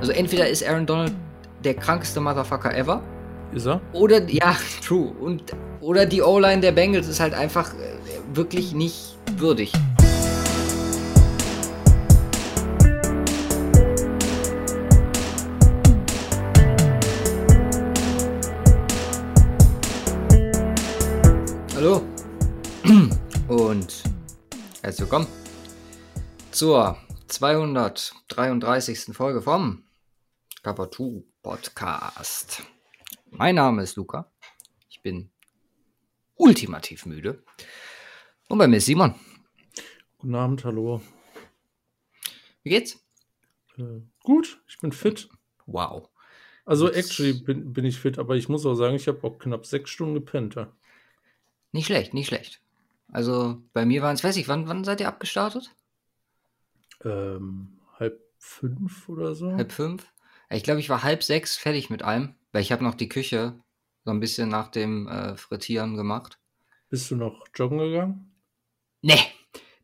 Also entweder ist Aaron Donald der krankeste Motherfucker ever. Ist er? Oder, ja, true. Und, oder die O-Line der Bengals ist halt einfach äh, wirklich nicht würdig. Hallo und herzlich willkommen zur 233. Folge vom 2 Podcast. Mein Name ist Luca. Ich bin ultimativ müde. Und bei mir ist Simon. Guten Abend, hallo. Wie geht's? Äh, gut, ich bin fit. Wow. Also Das- actually bin, bin ich fit, aber ich muss auch sagen, ich habe auch knapp sechs Stunden gepennt. Ja. Nicht schlecht, nicht schlecht. Also bei mir waren es, weiß ich, wann, wann seid ihr abgestartet? Ähm, halb fünf oder so. Halb fünf? Ich glaube, ich war halb sechs fertig mit allem, weil ich habe noch die Küche so ein bisschen nach dem äh, Frittieren gemacht. Bist du noch joggen gegangen? Nee,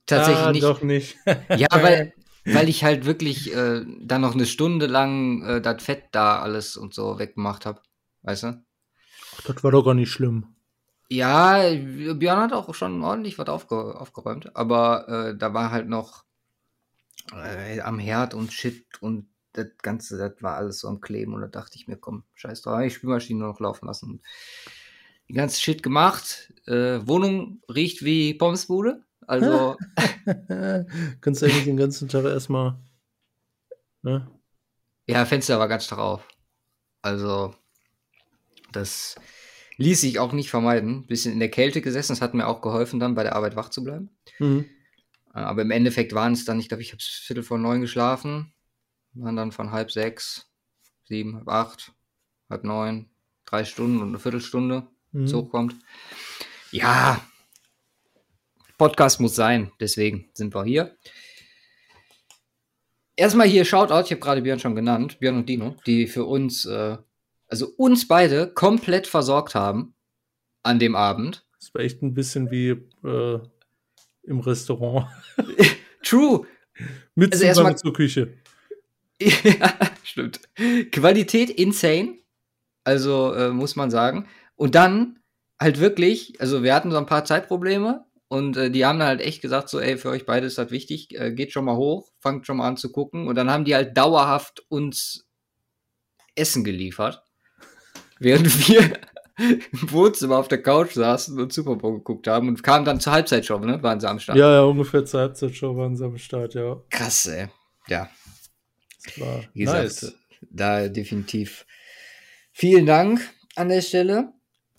tatsächlich ah, nicht. Doch nicht. Ja, weil, weil ich halt wirklich äh, dann noch eine Stunde lang äh, das Fett da alles und so weggemacht habe. Weißt du? Ach, das war doch gar nicht schlimm. Ja, Björn hat auch schon ordentlich was aufge aufgeräumt, aber äh, da war halt noch äh, am Herd und Shit und das Ganze, das war alles so am Kleben und da dachte ich mir, komm, scheiß drauf, ich Spülmaschine nur noch laufen lassen. Die ganze Shit gemacht. Äh, Wohnung riecht wie Pommesbude. Also, Kannst du eigentlich den ganzen Tag erstmal. Ne? ja, Fenster war ganz drauf. Also, das ließ sich auch nicht vermeiden. Bisschen in der Kälte gesessen, das hat mir auch geholfen, dann bei der Arbeit wach zu bleiben. Mhm. Äh, Aber im Endeffekt waren es dann, ich glaube, ich habe Viertel vor neun geschlafen, waren dann von halb sechs, sieben, halb acht, halb neun, drei Stunden und eine Viertelstunde, Mhm. so kommt. Ja, Podcast muss sein, deswegen sind wir hier. Erstmal hier Shoutout, ich habe gerade Björn schon genannt, Björn und Dino, die für uns, äh, also uns beide komplett versorgt haben an dem Abend. Das war echt ein bisschen wie äh, im Restaurant. True, Mit Also Zugang erstmal- zur Küche. Ja, stimmt. Qualität insane. Also äh, muss man sagen. Und dann halt wirklich, also wir hatten so ein paar Zeitprobleme und äh, die haben dann halt echt gesagt, so, ey, für euch beide ist das wichtig, äh, geht schon mal hoch, fangt schon mal an zu gucken. Und dann haben die halt dauerhaft uns Essen geliefert. Während wir im Wohnzimmer auf der Couch saßen und Super Bowl geguckt haben und kamen dann zur Halbzeitshow, ne? Waren sie am Start. Ja, ja, ungefähr zur Halbzeitshow waren sie am Start, ja. Krass, ey. Ja, war Wie gesagt, nice. da definitiv vielen Dank an der Stelle.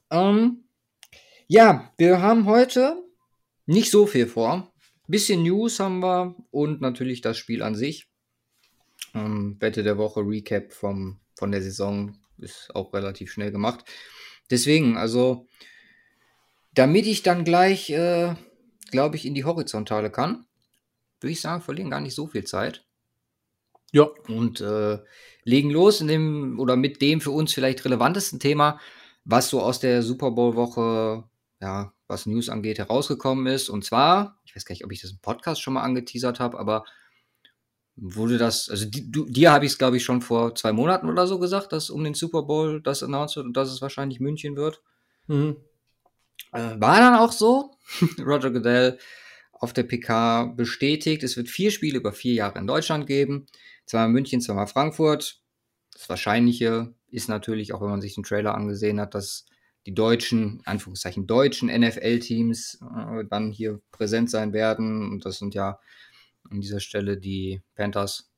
Ähm, ja, wir haben heute nicht so viel vor. Bisschen News haben wir und natürlich das Spiel an sich. Ähm, Wette der Woche, Recap vom, von der Saison ist auch relativ schnell gemacht. Deswegen, also, damit ich dann gleich, äh, glaube ich, in die Horizontale kann, würde ich sagen, verlieren gar nicht so viel Zeit Ja, und äh, legen los in dem oder mit dem für uns vielleicht relevantesten Thema, was so aus der Super Bowl Woche, ja, was News angeht, herausgekommen ist. Und zwar, ich weiß gar nicht, ob ich das im Podcast schon mal angeteasert habe, aber wurde das, also di- du, dir habe ich es, glaube ich, schon vor zwei Monaten oder so gesagt, dass um den Super Bowl das announced wird und dass es wahrscheinlich München wird. mhm. Äh, war dann auch so. Roger Goodell auf der PK bestätigt, es wird vier Spiele über vier Jahre in Deutschland geben. Zweimal München, zweimal Frankfurt. Das Wahrscheinliche ist natürlich, auch wenn man sich den Trailer angesehen hat, dass die deutschen, in Anführungszeichen deutschen NFL-Teams äh, dann hier präsent sein werden. Und das sind ja an dieser Stelle die Panthers,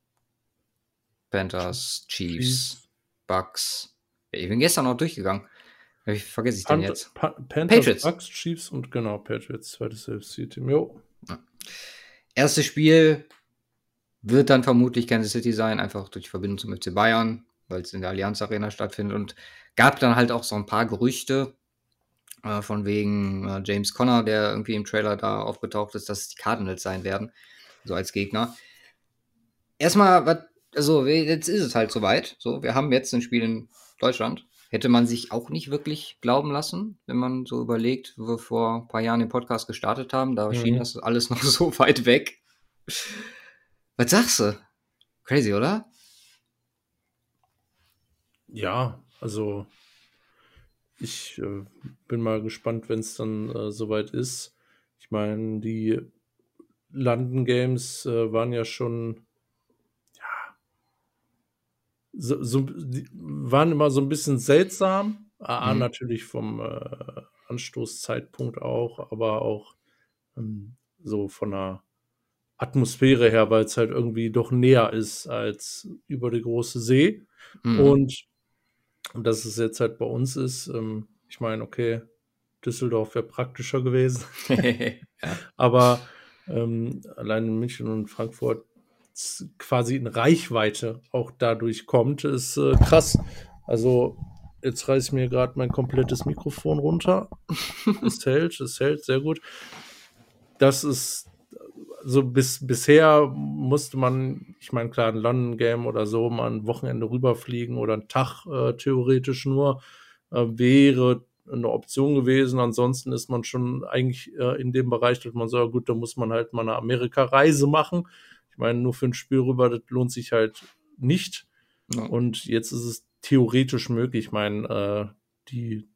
Panthers, Chiefs. Bucks. Ich bin gestern noch durchgegangen. Wie vergesse ich den Pan jetzt? Pa Panthers, Patriots. Bucks, Chiefs und genau, Patriots, zweites FC-Team. Jo. Erstes Spiel wird dann vermutlich Kansas City sein, einfach durch die Verbindung zum FC Bayern, weil es in der Allianz Arena stattfindet. Und gab dann halt auch so ein paar Gerüchte äh, von wegen äh, James Conner, der irgendwie im Trailer da aufgetaucht ist, dass es die Cardinals sein werden, so als Gegner. Erstmal, was, also jetzt ist es halt soweit. So, wir haben jetzt ein Spiel in Deutschland. Hätte man sich auch nicht wirklich glauben lassen, wenn man so überlegt, wo wir vor ein paar Jahren den Podcast gestartet haben. Da Mhm. schien das alles noch so weit weg. Was sagst du? Crazy, oder? Ja, also ich äh, bin mal gespannt, wenn es dann äh, soweit ist. Ich meine, die London Games äh, waren ja schon, so, so, waren immer so ein bisschen seltsam. A, mhm. natürlich vom äh, Anstoßzeitpunkt auch, aber auch ähm, so von der Atmosphäre her, weil es halt irgendwie doch näher ist als über die große See. Mhm. Und, und dass es jetzt halt bei uns ist, ähm, ich meine, okay, Düsseldorf wäre praktischer gewesen. ja. Aber ähm, allein in München und Frankfurt quasi in Reichweite auch dadurch kommt, ist äh, krass. Also jetzt reiße ich mir gerade mein komplettes Mikrofon runter. es hält, es hält sehr gut. Das ist so bis bisher musste man, ich meine, klar, ein London Game oder so, mal ein Wochenende rüberfliegen oder einen Tag äh, theoretisch nur, äh, wäre eine Option gewesen. Ansonsten ist man schon eigentlich äh, in dem Bereich, dass man sagt, gut, da muss man halt mal eine Amerika-Reise machen. Ich meine, nur für ein Spiel rüber, das lohnt sich halt nicht. Ja. Und jetzt ist es theoretisch möglich. Ich meine, äh, die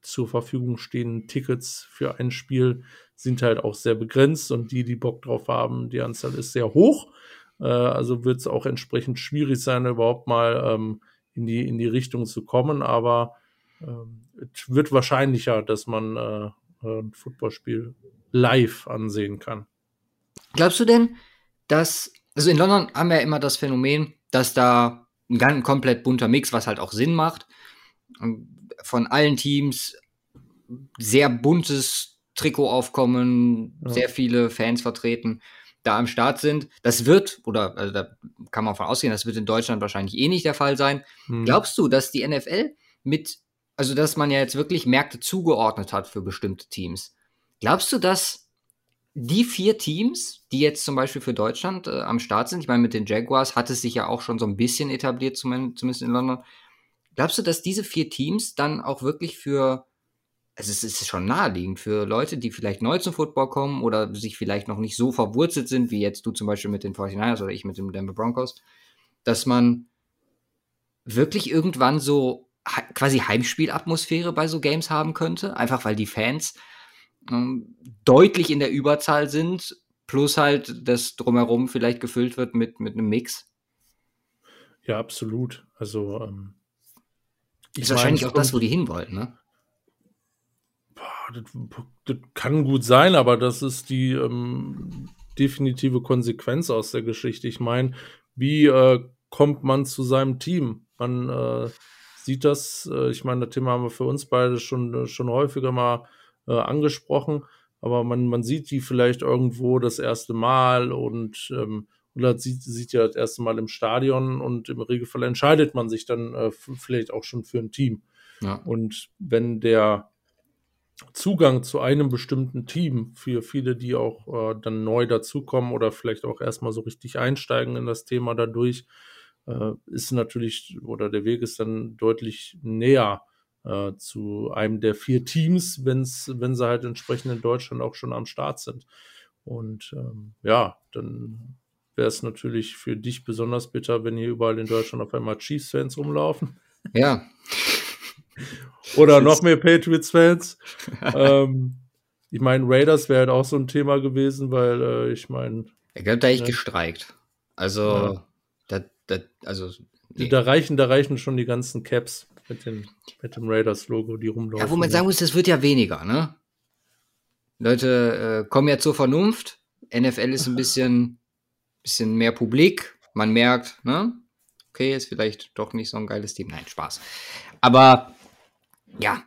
zur Verfügung stehenden Tickets für ein Spiel sind halt auch sehr begrenzt und die, die Bock drauf haben, die Anzahl ist sehr hoch. Äh, also wird es auch entsprechend schwierig sein, überhaupt mal ähm, in, die, in die Richtung zu kommen. Aber es wird wahrscheinlicher, dass man äh, ein Footballspiel live ansehen kann. Glaubst du denn, dass, also in London haben wir ja immer das Phänomen, dass da ein ganz komplett bunter Mix, was halt auch Sinn macht, von allen Teams sehr buntes Trikotaufkommen, ja. sehr viele Fans vertreten, da am Start sind. Das wird, oder also da kann man von ausgehen, das wird in Deutschland wahrscheinlich eh nicht der Fall sein. Hm. Glaubst du, dass die NFL mit also dass man ja jetzt wirklich Märkte zugeordnet hat für bestimmte Teams. Glaubst du, dass die vier Teams, die jetzt zum Beispiel für Deutschland äh, am Start sind, ich meine, mit den Jaguars hat es sich ja auch schon so ein bisschen etabliert, zumindest in London. Glaubst du, dass diese vier Teams dann auch wirklich für, also es ist schon naheliegend, für Leute, die vielleicht neu zum Football kommen oder sich vielleicht noch nicht so verwurzelt sind, wie jetzt du zum Beispiel mit den 49ers oder ich mit den Denver Broncos, dass man wirklich irgendwann so quasi Heimspielatmosphäre bei so Games haben könnte, einfach weil die Fans deutlich in der Überzahl sind, plus halt das drumherum vielleicht gefüllt wird mit, mit einem Mix. Ja, absolut. Also ähm, ist wahrscheinlich auch das, wo die hinwollen, ne? Das, das, kann gut sein, aber das ist die ähm, definitive Konsequenz aus der Geschichte. Ich meine, wie äh, kommt man zu seinem Team? Man äh, sieht das. Äh, ich meine, das Thema haben wir für uns beide schon, äh, schon häufiger mal äh, angesprochen, aber man, man sieht die vielleicht irgendwo das erste Mal und ähm, oder sieht, sieht ja das erste Mal im Stadion und im Regelfall entscheidet man sich dann äh, vielleicht auch schon für ein Team. Ja. Und wenn der Zugang zu einem bestimmten Team für viele, die auch äh, dann neu dazukommen oder vielleicht auch erstmal so richtig einsteigen in das Thema dadurch, äh, ist natürlich, oder der Weg ist dann deutlich näher äh, zu einem der vier Teams, wenn's, wenn sie halt entsprechend in Deutschland auch schon am Start sind. Und ähm, ja, dann wäre es natürlich für dich besonders bitter, wenn hier überall in Deutschland auf einmal Chiefs-Fans rumlaufen. Ja. Oder noch mehr Patriots-Fans. ähm, ich meine, Raiders wäre halt auch so ein Thema gewesen, weil äh, ich meine. Er hat da echt ne? gestreikt. Also, ja. Das, also, nee. da, reichen, da reichen schon die ganzen Caps mit, den, mit dem Raiders-Logo, die rumlaufen. Ja, wo man sagen muss, das wird ja weniger, ne? Leute äh, kommen ja zur Vernunft. NFL ist ein bisschen, bisschen mehr publik. Man merkt, ne? Okay, ist vielleicht doch nicht so ein geiles Team. Nein, Spaß. Aber ja,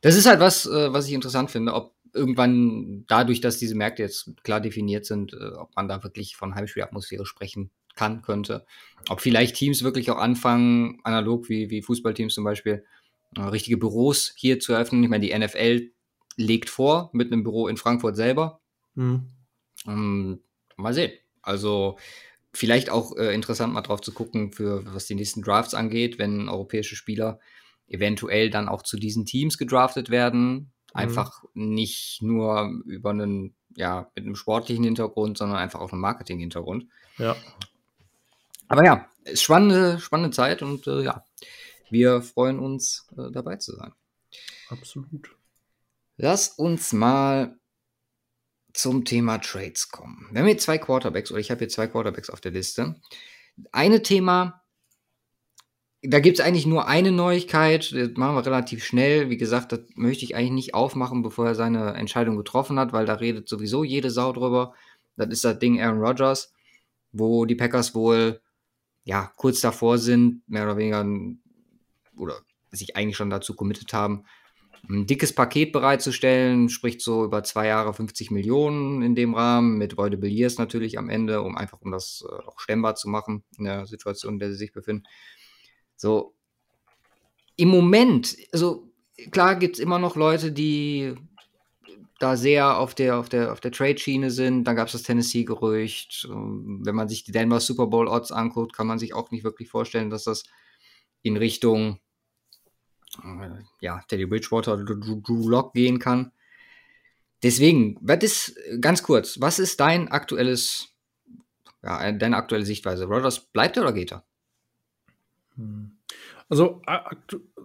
das ist halt was, äh, was ich interessant finde, ob irgendwann dadurch, dass diese Märkte jetzt klar definiert sind, äh, ob man da wirklich von Heimspielatmosphäre sprechen kann, könnte. Ob vielleicht Teams wirklich auch anfangen, analog wie, wie Fußballteams zum Beispiel, äh, richtige Büros hier zu eröffnen. Ich meine, die NFL legt vor mit einem Büro in Frankfurt selber. Mhm. Um, mal sehen. Also vielleicht auch äh, interessant mal drauf zu gucken, für was die nächsten Drafts angeht, wenn europäische Spieler eventuell dann auch zu diesen Teams gedraftet werden. Mhm. Einfach nicht nur über einen, ja, mit einem sportlichen Hintergrund, sondern einfach auch einem Marketing-Hintergrund. Ja. Aber ja, ist spannende, spannende Zeit und äh, ja, wir freuen uns, äh, dabei zu sein. Absolut. Lass uns mal zum Thema Trades kommen. Wir haben hier zwei Quarterbacks, oder ich habe hier zwei Quarterbacks auf der Liste. Eine Thema, da gibt es eigentlich nur eine Neuigkeit, das machen wir relativ schnell. Wie gesagt, das möchte ich eigentlich nicht aufmachen, bevor er seine Entscheidung getroffen hat, weil da redet sowieso jede Sau drüber. Das ist das Ding Aaron Rodgers, wo die Packers wohl ja kurz davor sind, mehr oder weniger, oder sich eigentlich schon dazu committed haben, ein dickes Paket bereitzustellen, spricht so über zwei Jahre 50 Millionen in dem Rahmen, mit Voidable Years natürlich am Ende, um einfach um das äh, auch stemmbar zu machen in der Situation, in der sie sich befinden. So, im Moment, also klar gibt es immer noch Leute, die da sehr auf der, auf der, auf der Trade-Schiene sind. Dann gab es das Tennessee-Gerücht. Ähm, wenn man sich die Denver Super Bowl-Odds anguckt, kann man sich auch nicht wirklich vorstellen, dass das in Richtung äh, ja, Teddy Bridgewater oder Drew Lock gehen kann. Deswegen, was ist, ganz kurz, was ist dein aktuelles, ja, deine aktuelle Sichtweise? Rodgers bleibt er oder geht er? Hm. Also,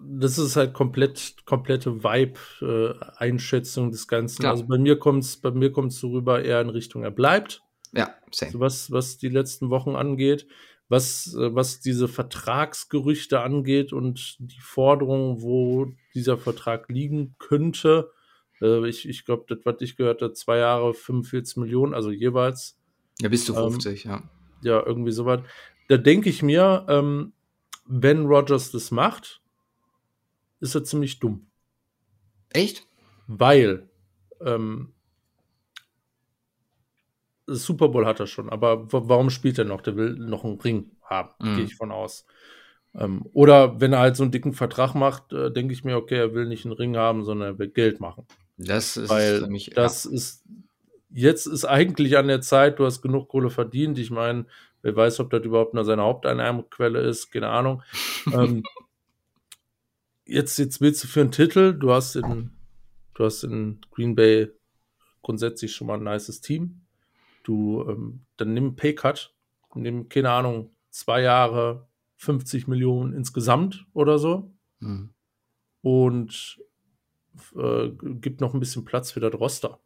das ist halt komplett, komplette Vibe-Einschätzung des Ganzen. Klar. Also bei mir kommt es bei mir kommt's so rüber eher in Richtung, er bleibt. Ja, same. So was, was die letzten Wochen angeht was, äh, was diese Vertragsgerüchte angeht und die Forderung, wo dieser Vertrag liegen könnte. Äh, ich ich glaube, das, was ich gehört habe, zwei Jahre 45 Millionen, also jeweils. Ja, bis zu 50, ähm, ja. Ja, irgendwie so was. Da denke ich mir, ähm, wenn Rogers das macht, ist er ziemlich dumm. Echt? Weil ähm, Super Bowl hat er schon, aber warum spielt er noch? Der will noch einen Ring haben, mhm. gehe ich von aus. Ähm, oder wenn er halt so einen dicken Vertrag macht, äh, denke ich mir, okay, er will nicht einen Ring haben, sondern er will Geld machen. Das ist Weil nämlich, das ja. ist jetzt ist eigentlich an der Zeit, du hast genug Kohle verdient. Ich meine, wer weiß, ob das überhaupt nur seine Haupteinnahmequelle ist, keine Ahnung. ähm, jetzt, jetzt willst du für einen Titel, du hast in, du hast in Green Bay grundsätzlich schon mal ein nices Team. Du, ähm, dann nimm Paycut, nimm, keine Ahnung, zwei Jahre 50 Millionen insgesamt oder so. Mhm. Und äh, gibt noch ein bisschen Platz für das Roster.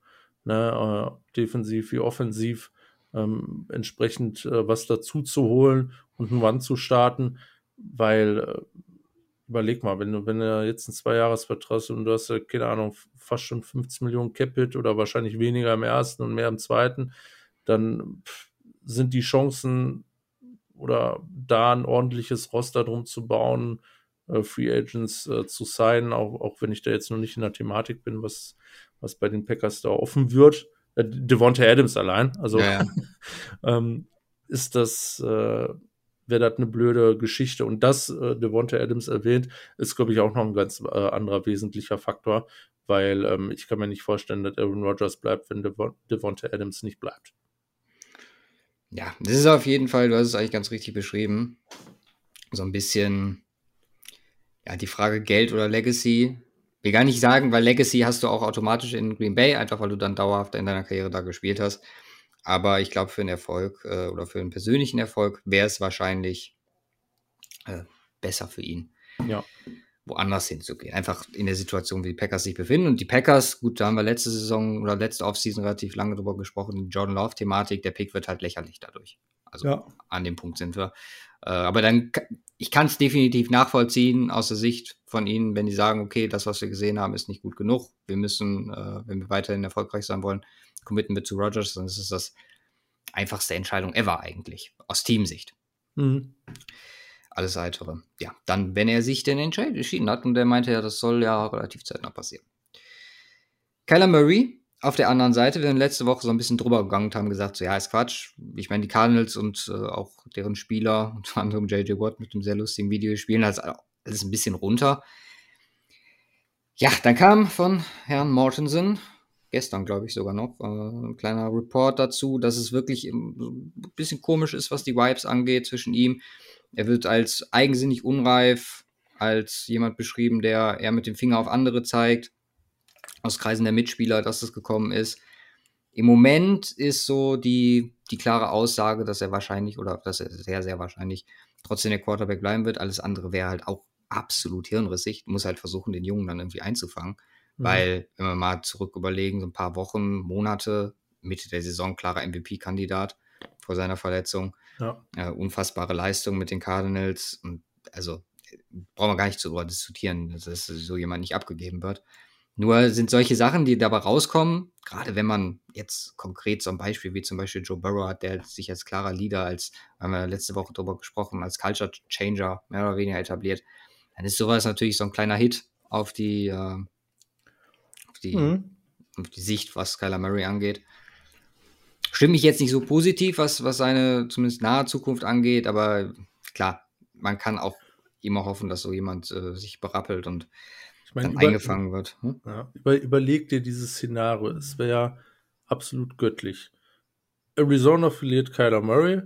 Ne, äh, defensiv wie offensiv ähm, entsprechend äh, was dazu zu holen und einen Wand zu starten, weil äh, überleg mal, wenn du, wenn du jetzt einen Zweijahresvertrag hast und du hast, keine Ahnung, fast schon 50 Millionen Capit oder wahrscheinlich weniger im ersten und mehr im zweiten, dann sind die Chancen oder da ein ordentliches Roster drum zu bauen, äh, Free Agents äh, zu sein, auch, auch wenn ich da jetzt noch nicht in der Thematik bin, was, was bei den Packers da offen wird. Äh, Devonta Adams allein, also ja, ja. ähm, ist das, äh, wäre das eine blöde Geschichte. Und das, äh, Devonta Adams erwähnt, ist, glaube ich, auch noch ein ganz äh, anderer wesentlicher Faktor, weil ähm, ich kann mir nicht vorstellen, dass Aaron Rodgers bleibt, wenn Devon Devonta Adams nicht bleibt. Ja, das ist auf jeden Fall, du hast es eigentlich ganz richtig beschrieben. So ein bisschen, ja, die Frage Geld oder Legacy. Will gar nicht sagen, weil Legacy hast du auch automatisch in Green Bay, einfach weil du dann dauerhaft in deiner Karriere da gespielt hast. Aber ich glaube, für einen Erfolg äh, oder für einen persönlichen Erfolg wäre es wahrscheinlich äh, besser für ihn. Ja woanders hinzugehen. Einfach in der Situation, wie die Packers sich befinden. Und die Packers, gut, da haben wir letzte Saison oder letzte Offseason relativ lange drüber gesprochen, die Jordan Love-Thematik, der Pick wird halt lächerlich dadurch. Also ja. an dem Punkt sind wir. Äh, aber dann, ich kann es definitiv nachvollziehen aus der Sicht von Ihnen, wenn die sagen, okay, das, was wir gesehen haben, ist nicht gut genug. Wir müssen, äh, wenn wir weiterhin erfolgreich sein wollen, committen wir zu Rogers, dann ist es das einfachste Entscheidung ever eigentlich, aus Teamsicht. Mhm alles weitere. Ja, dann, wenn er sich denn entschieden hat und der meinte ja, das soll ja relativ zeitnah passieren. Kyler Murray auf der anderen Seite, wir sind letzte Woche so ein bisschen drüber gegangen und haben gesagt, so ja, ist Quatsch. Ich meine, die Cardinals und äh, auch deren Spieler, unter anderem JJ Watt mit einem sehr lustigen Video, spielen das alles ein bisschen runter. Ja, dann kam von Herrn Mortensen, gestern glaube ich sogar noch, äh, ein kleiner Report dazu, dass es wirklich ein bisschen komisch ist, was die Vibes angeht zwischen ihm er wird als eigensinnig unreif, als jemand beschrieben, der eher mit dem Finger auf andere zeigt, aus Kreisen der Mitspieler, dass es gekommen ist. Im Moment ist so die, die klare Aussage, dass er wahrscheinlich oder dass er sehr, sehr wahrscheinlich trotzdem der Quarterback bleiben wird. Alles andere wäre halt auch absolut hirnrissig. Muss halt versuchen, den Jungen dann irgendwie einzufangen. Mhm. Weil, wenn wir mal zurück überlegen, so ein paar Wochen, Monate, Mitte der Saison, klarer MVP-Kandidat vor seiner Verletzung. Ja. Äh, unfassbare Leistung mit den Cardinals. Und also brauchen wir gar nicht darüber diskutieren, dass so jemand nicht abgegeben wird. Nur sind solche Sachen, die dabei rauskommen, gerade wenn man jetzt konkret so ein Beispiel wie zum Beispiel Joe Burrow hat, der sich als klarer Leader, als, haben wir letzte Woche darüber gesprochen, als Culture Changer mehr oder weniger etabliert, dann ist sowas natürlich so ein kleiner Hit auf die, äh, auf die, Mhm. auf die Sicht, was Kyler Murray angeht. Stimmt mich jetzt nicht so positiv, was, was seine zumindest nahe Zukunft angeht, aber klar, man kann auch immer hoffen, dass so jemand äh, sich berappelt und Ich meine, über, eingefangen wird. Hm? ja, über, überleg dir dieses Szenario. Es wäre ja absolut göttlich. Arizona verliert Kyler Murray,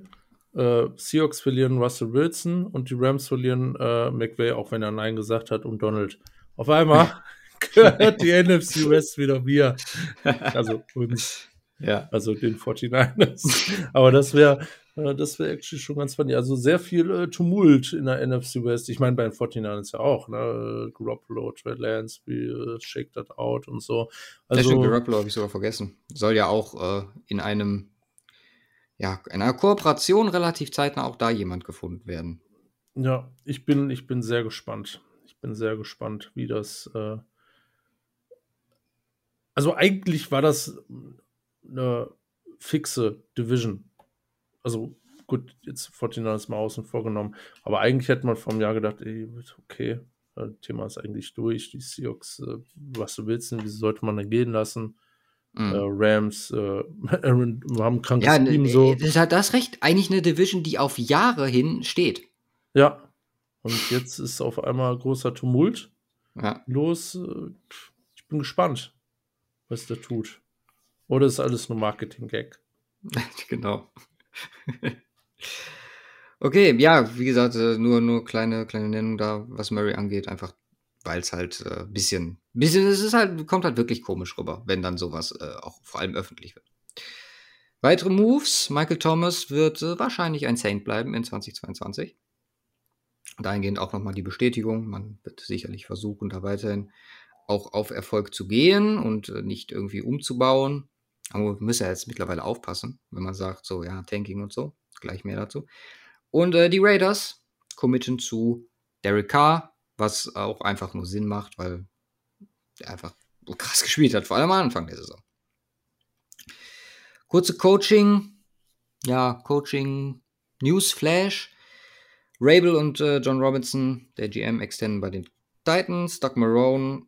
äh, Seahawks verlieren Russell Wilson und die Rams verlieren äh, McVay, auch wenn er Nein gesagt hat, und Donald. Auf einmal gehört die NFC West wieder mir. Also uns. Ja. also den 49ers. Aber das wäre das wäre actually schon ganz funny. Also sehr viel äh, Tumult in der NFC West. Ich meine, bei den 49ers ja auch, ne? Garoppolo, Trey Lance, wie äh, Shake That Out und so. Also, das stimmt, Also, Garoppolo habe ich sogar vergessen. Soll ja auch äh, in einem, ja, in einer Kooperation relativ zeitnah auch da jemand gefunden werden. ja, ich bin, ich bin sehr gespannt. Ich bin sehr gespannt, wie das. Äh also eigentlich war das eine fixe Division. Also gut, jetzt 49ers mal außen vorgenommen. Aber eigentlich hätte man vom Jahr gedacht, ey, okay, äh, Thema ist eigentlich durch. Die Seahawks, äh, was du willst, wie sollte man denn gehen lassen? Mhm. Äh, Rams, äh, Aaron, wir haben ein krankes ja, Team ne, so. das hat das recht. Eigentlich eine Division, die auf Jahre hin steht. Ja. Und jetzt ist auf einmal großer Tumult Ja. los. Äh, Ich bin gespannt, was der tut. Oder ist alles nur Marketing-Gag? genau. okay, ja, wie gesagt, äh, nur, nur kleine, kleine Nennung da, was Murray angeht, einfach weil es halt ein äh, bisschen, bisschen, es ist halt, kommt halt wirklich komisch rüber, wenn dann sowas äh, auch vor allem öffentlich wird. Weitere Moves, Michael Thomas wird äh, wahrscheinlich ein Saint bleiben in 2022. Dahingehend auch nochmal die Bestätigung, man wird sicherlich versuchen, da weiterhin auch auf Erfolg zu gehen und äh, nicht irgendwie umzubauen. Aber wir müssen ja jetzt mittlerweile aufpassen, wenn man sagt, so, ja, Tanking und so. Gleich mehr dazu. Und äh, die Raiders committen zu Derek Carr, was auch einfach nur Sinn macht, weil er einfach krass gespielt hat, vor allem am Anfang der Saison. Kurze Coaching, ja, Coaching Newsflash. Rabel und äh, John Robinson, der GM, extenden bei den Titans. Doug Marone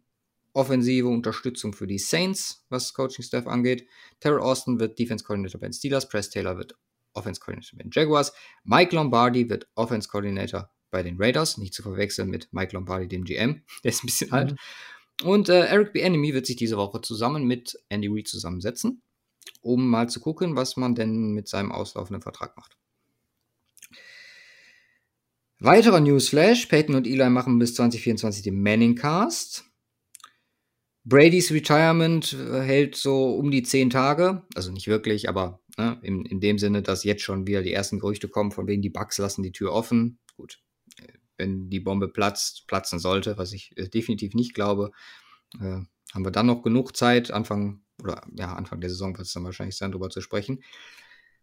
offensive Unterstützung für die Saints, was Coaching-Staff angeht. Terrell Austin wird Defense-Coordinator bei den Steelers. Press Taylor wird Offense-Coordinator bei den Jaguars. Mike Lombardi wird Offense-Coordinator bei den Raiders. Nicht zu verwechseln mit Mike Lombardi, dem GM. Der ist ein bisschen Mhm. alt. Und äh, Eric B. Enemy wird sich diese Woche zusammen mit Andy Reid zusammensetzen, um mal zu gucken, was man denn mit seinem auslaufenden Vertrag macht. Weiterer Newsflash: Peyton und Eli machen bis 2024 den Manning Cast. Brady's Retirement äh, hält so um die zehn Tage. Also nicht wirklich, aber ne, in, in dem Sinne, dass jetzt schon wieder die ersten Gerüchte kommen, von wegen die Bugs lassen die Tür offen. Gut, äh, wenn die Bombe platzt, platzen sollte, was ich äh, definitiv nicht glaube, äh, haben wir dann noch genug Zeit, Anfang oder ja, Anfang der Saison wird es dann wahrscheinlich sein, darüber zu sprechen.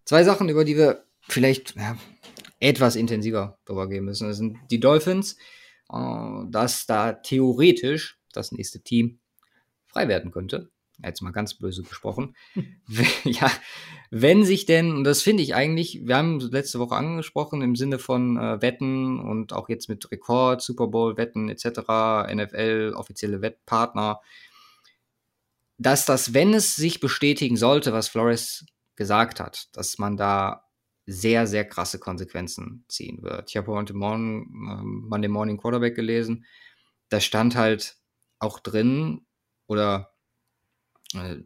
Zwei Sachen, über die wir vielleicht ja, etwas intensiver drüber gehen müssen. Das sind die Dolphins, äh, dass da theoretisch das nächste Team frei werden könnte. Jetzt mal ganz böse gesprochen. ja, wenn sich denn, und das finde ich eigentlich, wir haben letzte Woche angesprochen im Sinne von äh, Wetten und auch jetzt mit Rekord, Super Bowl, Wetten etc., NFL, offizielle Wettpartner, dass das, wenn es sich bestätigen sollte, was Flores gesagt hat, dass man da sehr, sehr krasse Konsequenzen ziehen wird. Ich habe heute Morgen ähm, Monday Morning Quarterback gelesen. Da stand halt auch drin, oder äh,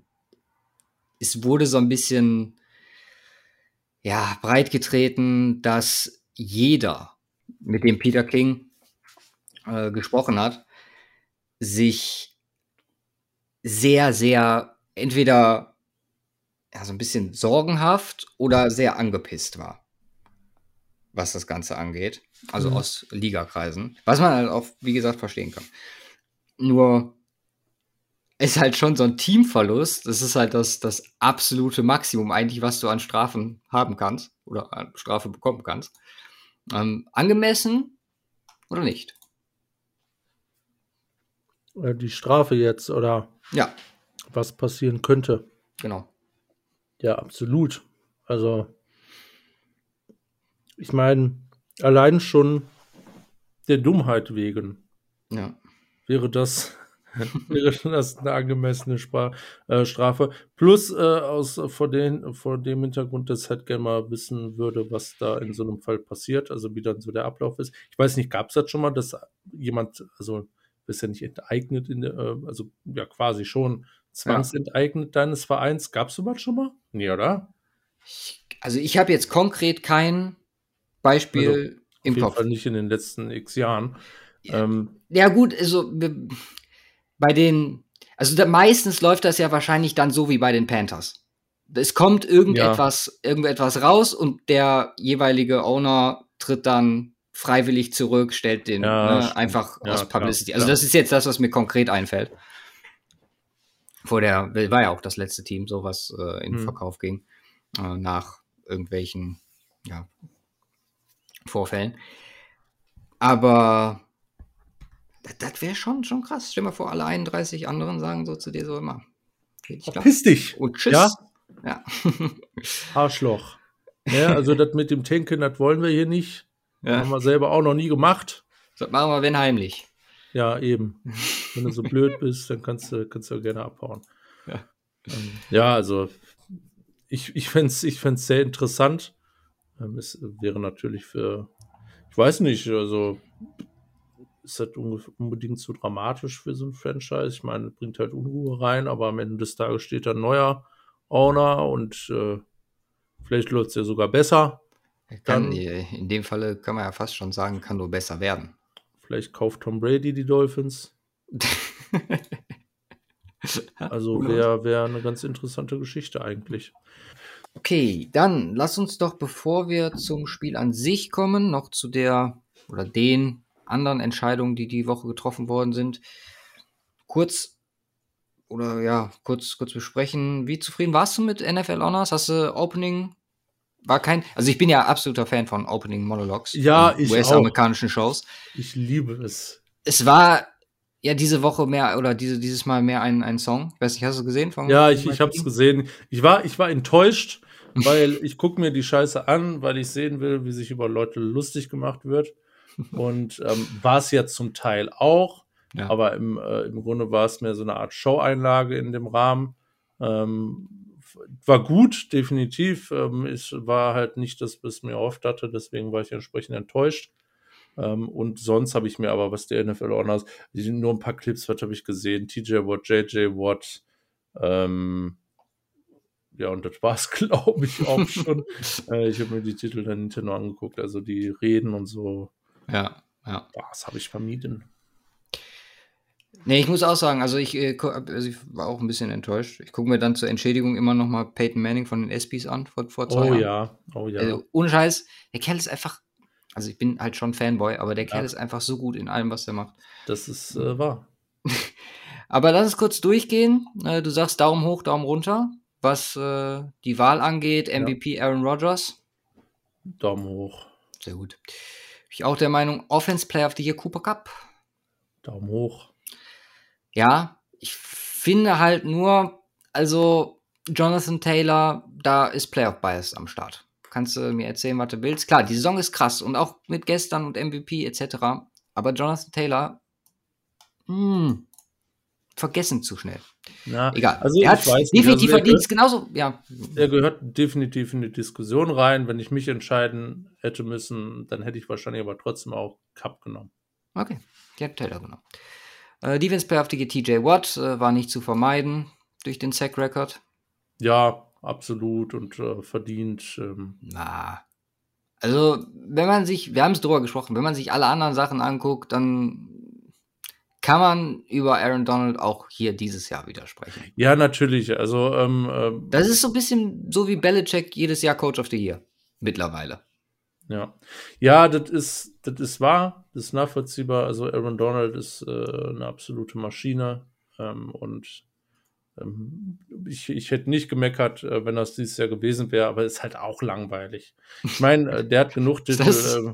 es wurde so ein bisschen ja, breit getreten, dass jeder, mit dem Peter King äh, gesprochen hat, sich sehr, sehr entweder ja, so ein bisschen sorgenhaft oder sehr angepisst war. was das Ganze angeht. Also Mhm. aus Ligakreisen. Was man halt auch, wie gesagt, verstehen kann. Nur ist halt schon so ein Teamverlust. Das ist halt das, das absolute Maximum eigentlich, was du an Strafen haben kannst oder an Strafe bekommen kannst. Ähm, angemessen oder nicht? Äh, Die Strafe jetzt oder Ja, was passieren könnte. genau. Ja, absolut. Also, ich meine, allein schon der Dummheit wegen Ja. wäre das, wäre das eine angemessene Spra äh, Strafe. Plus äh, aus vor, den, vor dem Hintergrund, dass ich halt gerne mal wissen würde, was da in so einem Fall passiert, also wie dann so der Ablauf ist. Ich weiß nicht, gab es das schon mal, dass jemand, also ist ja nicht enteignet, in äh, also ja quasi schon zwangsenteignet deines Vereins. Gab es sowas schon mal? Nee, oder? Also ich habe jetzt konkret kein Beispiel Also, Auf im jeden Kopf. Fall nicht in den letzten x Jahren. Ja. Ähm, Ja, gut, also bei den, also da, meistens läuft das ja wahrscheinlich dann so wie bei den Panthers. Es kommt irgendetwas, irgendetwas raus und der jeweilige Owner tritt dann freiwillig zurück, stellt den Ja, ne, einfach Ja, aus klar, Publicity. Also klar. das ist jetzt das, was mir konkret einfällt. Vor der, war ja auch das letzte Team, so was äh, in den Hm. Verkauf ging, äh, nach irgendwelchen ja, Vorfällen. Aber das, wäre schon, schon krass. Stell dir mal vor, alle 31 anderen sagen so zu dir so immer. Geht nicht klar. Piss dich, Und tschüss. Ja? ja. Arschloch. Ja, also das mit dem Tanken, das wollen wir hier nicht. ja. Haben wir selber auch noch nie gemacht. Das machen wir, wenn heimlich. Ja, eben. Wenn du so blöd bist, dann kannst du, kannst du gerne abhauen. Ja. Ähm, ja, also ich, ich fände es ich fänd's sehr interessant. Ähm, es wäre natürlich für, ich weiß nicht, also ist das unge- unbedingt so dramatisch für so ein Franchise? Ich meine, bringt halt Unruhe rein, aber am Ende des Tages steht da ein neuer Owner und äh, vielleicht läuft es ja sogar besser. Kann, Dann- in dem Falle kann man ja fast schon sagen, kann nur besser werden. Vielleicht kauft Tom Brady die Dolphins. Also wäre wär eine ganz interessante Geschichte eigentlich. Okay, dann lass uns doch, bevor wir zum Spiel an sich kommen, noch zu der oder den anderen Entscheidungen, die die Woche getroffen worden sind, kurz oder ja, kurz, kurz besprechen. Wie zufrieden warst du mit NFL Honors? Hast du Opening? War kein, also ich bin ja absoluter Fan von Opening Monologues. Ja, ich US-amerikanischen Shows. Ich liebe es. Es war ja diese Woche mehr oder diese, dieses Mal mehr ein, ein Song. Ich weiß nicht, hast du gesehen? Von, Ja, ich, ich habe es gesehen. Ich war, ich war enttäuscht, weil ich gucke mir die Scheiße an, weil ich sehen will, wie sich über Leute lustig gemacht wird. Und ähm, war es ja zum Teil auch, Ja. aber im, äh, im Grunde war es mehr so eine Art Show-Einlage in dem Rahmen. Ähm, war gut, definitiv. Ähm, es war halt nicht das, was ich mir erhofft hatte, deswegen war ich entsprechend enttäuscht. Ähm, und sonst habe ich mir aber, was die NFL Honors, nur ein paar Clips, was habe ich gesehen? TJ Watt, JJ Watt, ähm, ja, und das war's, glaube ich, auch schon. äh, ich habe mir die Titel dann hinterher noch angeguckt, also die Reden und so. Ja, ja. Boah, das habe ich vermieden. Nee, ich muss auch sagen, also ich, äh, also ich war auch ein bisschen enttäuscht. Ich gucke mir dann zur Entschädigung immer noch mal Peyton Manning von den ESPYs an, vor, vor zwei Oh Jahren. ja, oh ja. Also, ohne Scheiß, der Kerl ist einfach, also ich bin halt schon Fanboy, aber der Kerl Ja. ist einfach so gut in allem, was er macht. das ist äh, wahr. Aber lass uns kurz durchgehen. Äh, du sagst Daumen hoch, Daumen runter. Was äh, die Wahl angeht, MVP Aaron Rodgers. Daumen hoch, Sehr gut. Ich auch der Meinung, Offense Player of the Year Cooper Cup. Daumen hoch. Ja, ich finde halt nur, also Jonathan Taylor, da ist Playoff Bias am Start. Kannst du mir erzählen, was du willst? Klar, die Saison ist krass und auch mit gestern und MVP etc. Aber Jonathan Taylor, hm, vergessen zu schnell. Na, Egal. Also er hat definitiv also er, verdient, genauso, ja. er gehört definitiv in die Diskussion rein. Wenn ich mich entscheiden hätte müssen, dann hätte ich wahrscheinlich aber trotzdem auch Cup genommen. Okay, die hat Taylor genommen. Äh, Defense Player of the Year TJ Watt äh, war nicht zu vermeiden durch den Sack-Record. Ja, absolut und äh, verdient. Ähm, Na. Also, wenn man sich, wir haben es drüber gesprochen, wenn man sich alle anderen Sachen anguckt, dann kann man über Aaron Donald auch hier dieses Jahr widersprechen. ja, natürlich. Also, ähm, ähm, Das ist so ein bisschen so wie Belichick jedes Jahr Coach of the Year. Mittlerweile. Ja. Ja, das ist, das ist wahr, das ist nachvollziehbar. Also Aaron Donald ist äh, eine absolute Maschine. Ähm, und ähm, ich, ich hätte nicht gemeckert, äh, wenn das dieses Jahr gewesen wäre, aber ist halt auch langweilig. Ich meine, äh, der hat genug Titel. Äh,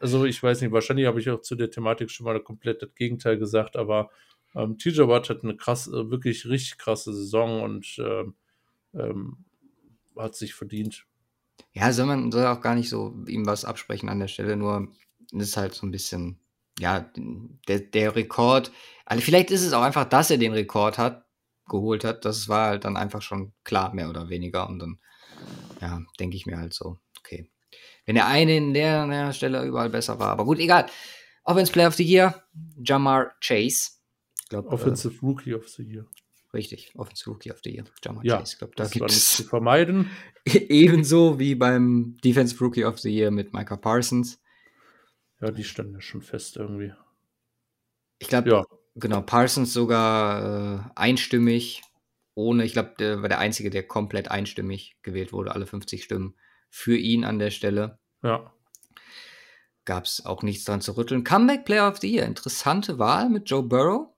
also ich weiß nicht, wahrscheinlich habe ich auch zu der Thematik schon mal komplett das Gegenteil gesagt, aber ähm, TJ Watt hat eine krass, äh, wirklich richtig krasse Saison und ähm, ähm, hat sich verdient. Ja, soll man soll auch gar nicht so ihm was absprechen an der Stelle, nur ist halt so ein bisschen, ja, der, der Rekord. Also vielleicht ist es auch einfach, dass er den Rekord hat, geholt hat. Das war halt dann einfach schon klar, mehr oder weniger. Und dann, ja, denke ich mir halt so, okay. Wenn der eine in der, der Stelle überall besser war. Aber gut, egal. Offensive Player of the Year, Jamar Chase. Glaub, Offensive äh, Rookie of the Year. Richtig, Offensive Rookie of the Year, Jamar ja, Chase. Ich glaube, da gibt es zu vermeiden. Ebenso wie beim Defensive Rookie of the Year mit Micah Parsons. Ja, die standen ja schon fest irgendwie. Ich glaube, ja. genau, Parsons sogar äh, einstimmig, ohne, ich glaube, der war der Einzige, der komplett einstimmig gewählt wurde, alle 50 Stimmen für ihn an der Stelle. Ja. Gab es auch nichts dran zu rütteln. Comeback Player of the Year, interessante Wahl mit Joe Burrow.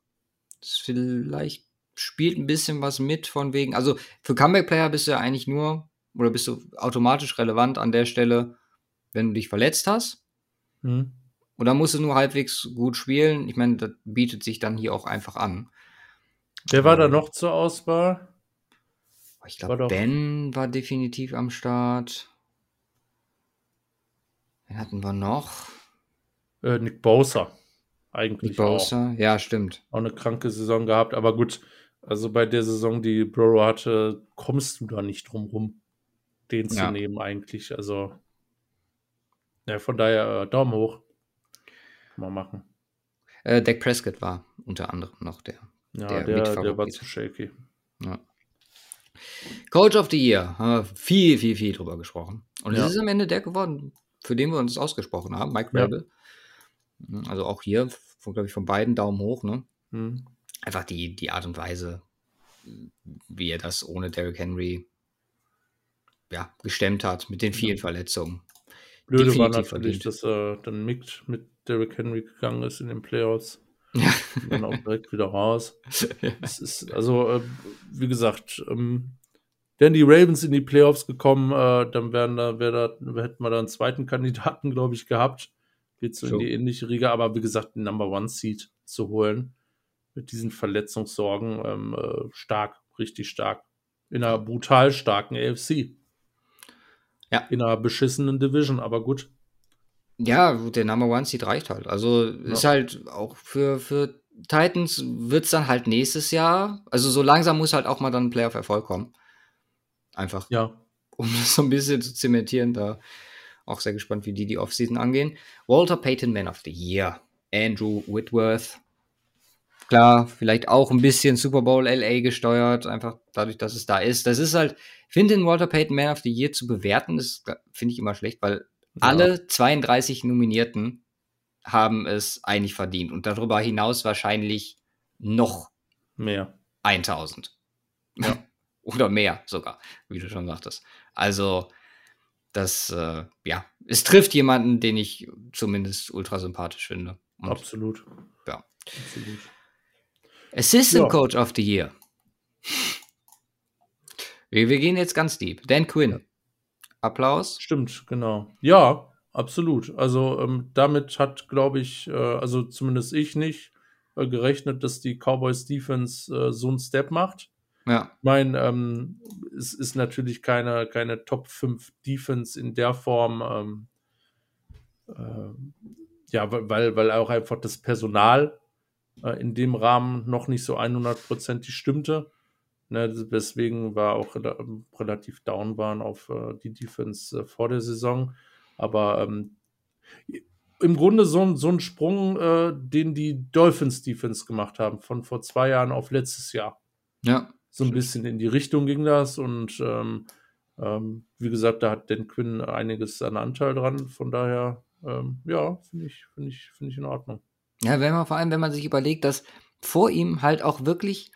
Das vielleicht spielt ein bisschen was mit von wegen, also für Comeback Player bist du ja eigentlich nur oder bist du automatisch relevant an der Stelle, wenn du dich verletzt hast. Mhm. Und dann musst du nur halbwegs gut spielen. Ich meine, das bietet sich dann hier auch einfach an. Wer war da ähm, noch zur Auswahl? Ich glaube, Ben war definitiv am Start. Wen hatten wir noch? Äh, Nick Bosa. Eigentlich Nick Bosa, auch. ja, stimmt. Auch eine kranke Saison gehabt, aber gut. Also bei der Saison, die Burrow hatte, kommst du da nicht drum rum, den ja. zu nehmen eigentlich. Also ja, von daher äh, Daumen hoch. Kann man machen. Äh, Dak Prescott war unter anderem noch der. Ja, der, der, der war zu shaky. Ja. Coach of the Year, haben wir viel, viel, viel drüber gesprochen. Und es ist am Ende der geworden, für den wir uns ausgesprochen haben, Mike Rebel. Ja. Also auch hier, glaube ich, von beiden Daumen hoch. Ne? Mhm. Einfach die, die Art und Weise, wie er das ohne Derrick Henry ja, gestemmt hat, mit den vielen Verletzungen. Blöde Definitiv war natürlich, verdient. dass er dann mit, mit Derrick Henry gegangen ist in den Playoffs. Ja. Und dann auch direkt wieder raus. ja. Es ist, also, äh, wie gesagt, ähm, wären die Ravens in die Playoffs gekommen, äh, dann wären da, wär da, hätten wir da einen zweiten Kandidaten, glaube ich, gehabt. Geht so, so in die ähnliche Riga, aber wie gesagt, den Number One Seed zu holen mit diesen Verletzungssorgen ähm, äh, stark, richtig stark. In einer brutal starken AFC. Ja. In einer beschissenen Division, aber gut. Ja, der Number One Seed reicht halt. Also ja. ist halt auch für, für Titans wird es dann halt nächstes Jahr. Also so langsam muss halt auch mal dann ein Playoff-Erfolg kommen. Einfach. Ja. Um das so ein bisschen zu zementieren. Da auch sehr gespannt, wie die die Offseason angehen. Walter Payton, Man of the Year. Andrew Whitworth. Klar, vielleicht auch ein bisschen Super Bowl LA gesteuert, einfach dadurch, dass es da ist. Das ist halt, finde den Walter Payton Man of the Year zu bewerten, das finde ich immer schlecht, weil ja. alle 32 Nominierten haben es eigentlich verdient und darüber hinaus wahrscheinlich noch mehr. 1000. Ja. Oder mehr sogar, wie du schon sagtest. Also, das, äh, ja, es trifft jemanden, den ich zumindest ultra sympathisch finde. Und, Absolut. Ja. Absolut. Assistant ja. Coach of the Year. Wir, wir, gehen jetzt ganz deep. Dan Quinn. Applaus. Stimmt, genau. Ja, absolut. Also ähm, damit hat, glaube ich, äh, also zumindest ich nicht, äh, gerechnet, dass die Cowboys Defense äh, so einen Step macht. Ja. Ich meine, ähm, es ist natürlich keine, keine Top 5 Defense in der Form. Ähm, äh, ja, weil, weil auch einfach das Personal äh, in dem Rahmen noch nicht so 100%ig stimmte. Ne, deswegen war auch relativ down waren auf äh, die Defense äh, vor der Saison. Aber ähm, im Grunde so, so ein Sprung, äh, den die Dolphins Defense gemacht haben, von vor zwei Jahren auf letztes Jahr. Ja. So ein bisschen in die Richtung ging das und ähm, ähm, wie gesagt, da hat Dan Quinn einiges an Anteil dran. Von daher, ähm, ja, finde ich, finde ich, finde ich in Ordnung. Ja, wenn man vor allem, wenn man sich überlegt, dass vor ihm halt auch wirklich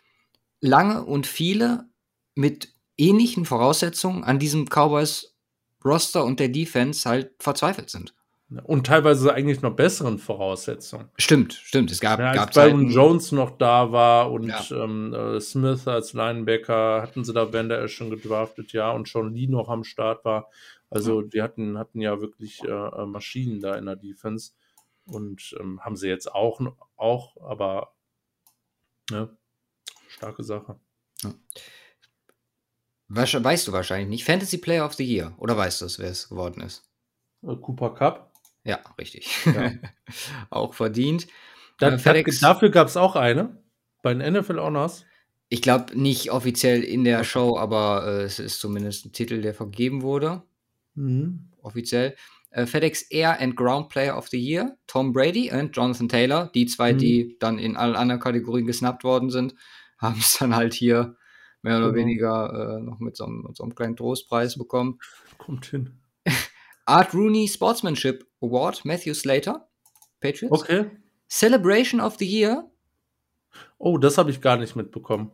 lange und viele mit ähnlichen Voraussetzungen an diesem Cowboys Roster und der Defense halt verzweifelt sind. Und teilweise eigentlich noch besseren Voraussetzungen. Stimmt, stimmt. Es gab, Ja, als Byron Zeiten- Jones noch da war und Ja. ähm, äh, Smith als Linebacker hatten sie da Van der Esch schon gedraftet, ja, und schon Lee noch am Start war. Also die hatten, hatten ja wirklich äh, äh, Maschinen da in der Defense und ähm, haben sie jetzt auch, auch aber ne, starke Sache. Wasch- Weißt du wahrscheinlich nicht. Fantasy Player of the Year. Oder weißt du es, wer es geworden ist? Äh, Cooper Cup. Ja, richtig. Ja. auch verdient. Da, Äh, FedEx- dafür gab es auch eine bei den NFL Honors. Ich glaube nicht offiziell in der Show, aber äh, es ist zumindest ein Titel, der vergeben wurde. Mhm. Offiziell. Äh, FedEx Air and Ground Player of the Year, Tom Brady und Jonathan Taylor, die zwei, Mhm. die dann in allen anderen Kategorien gesnappt worden sind, haben es dann halt hier mehr oder Genau. weniger äh, noch mit so, mit so einem kleinen Trostpreis bekommen. Kommt hin. Art Rooney Sportsmanship Award, Matthew Slater, Patriots. Okay. Celebration of the Year, Oh, das habe ich gar nicht mitbekommen.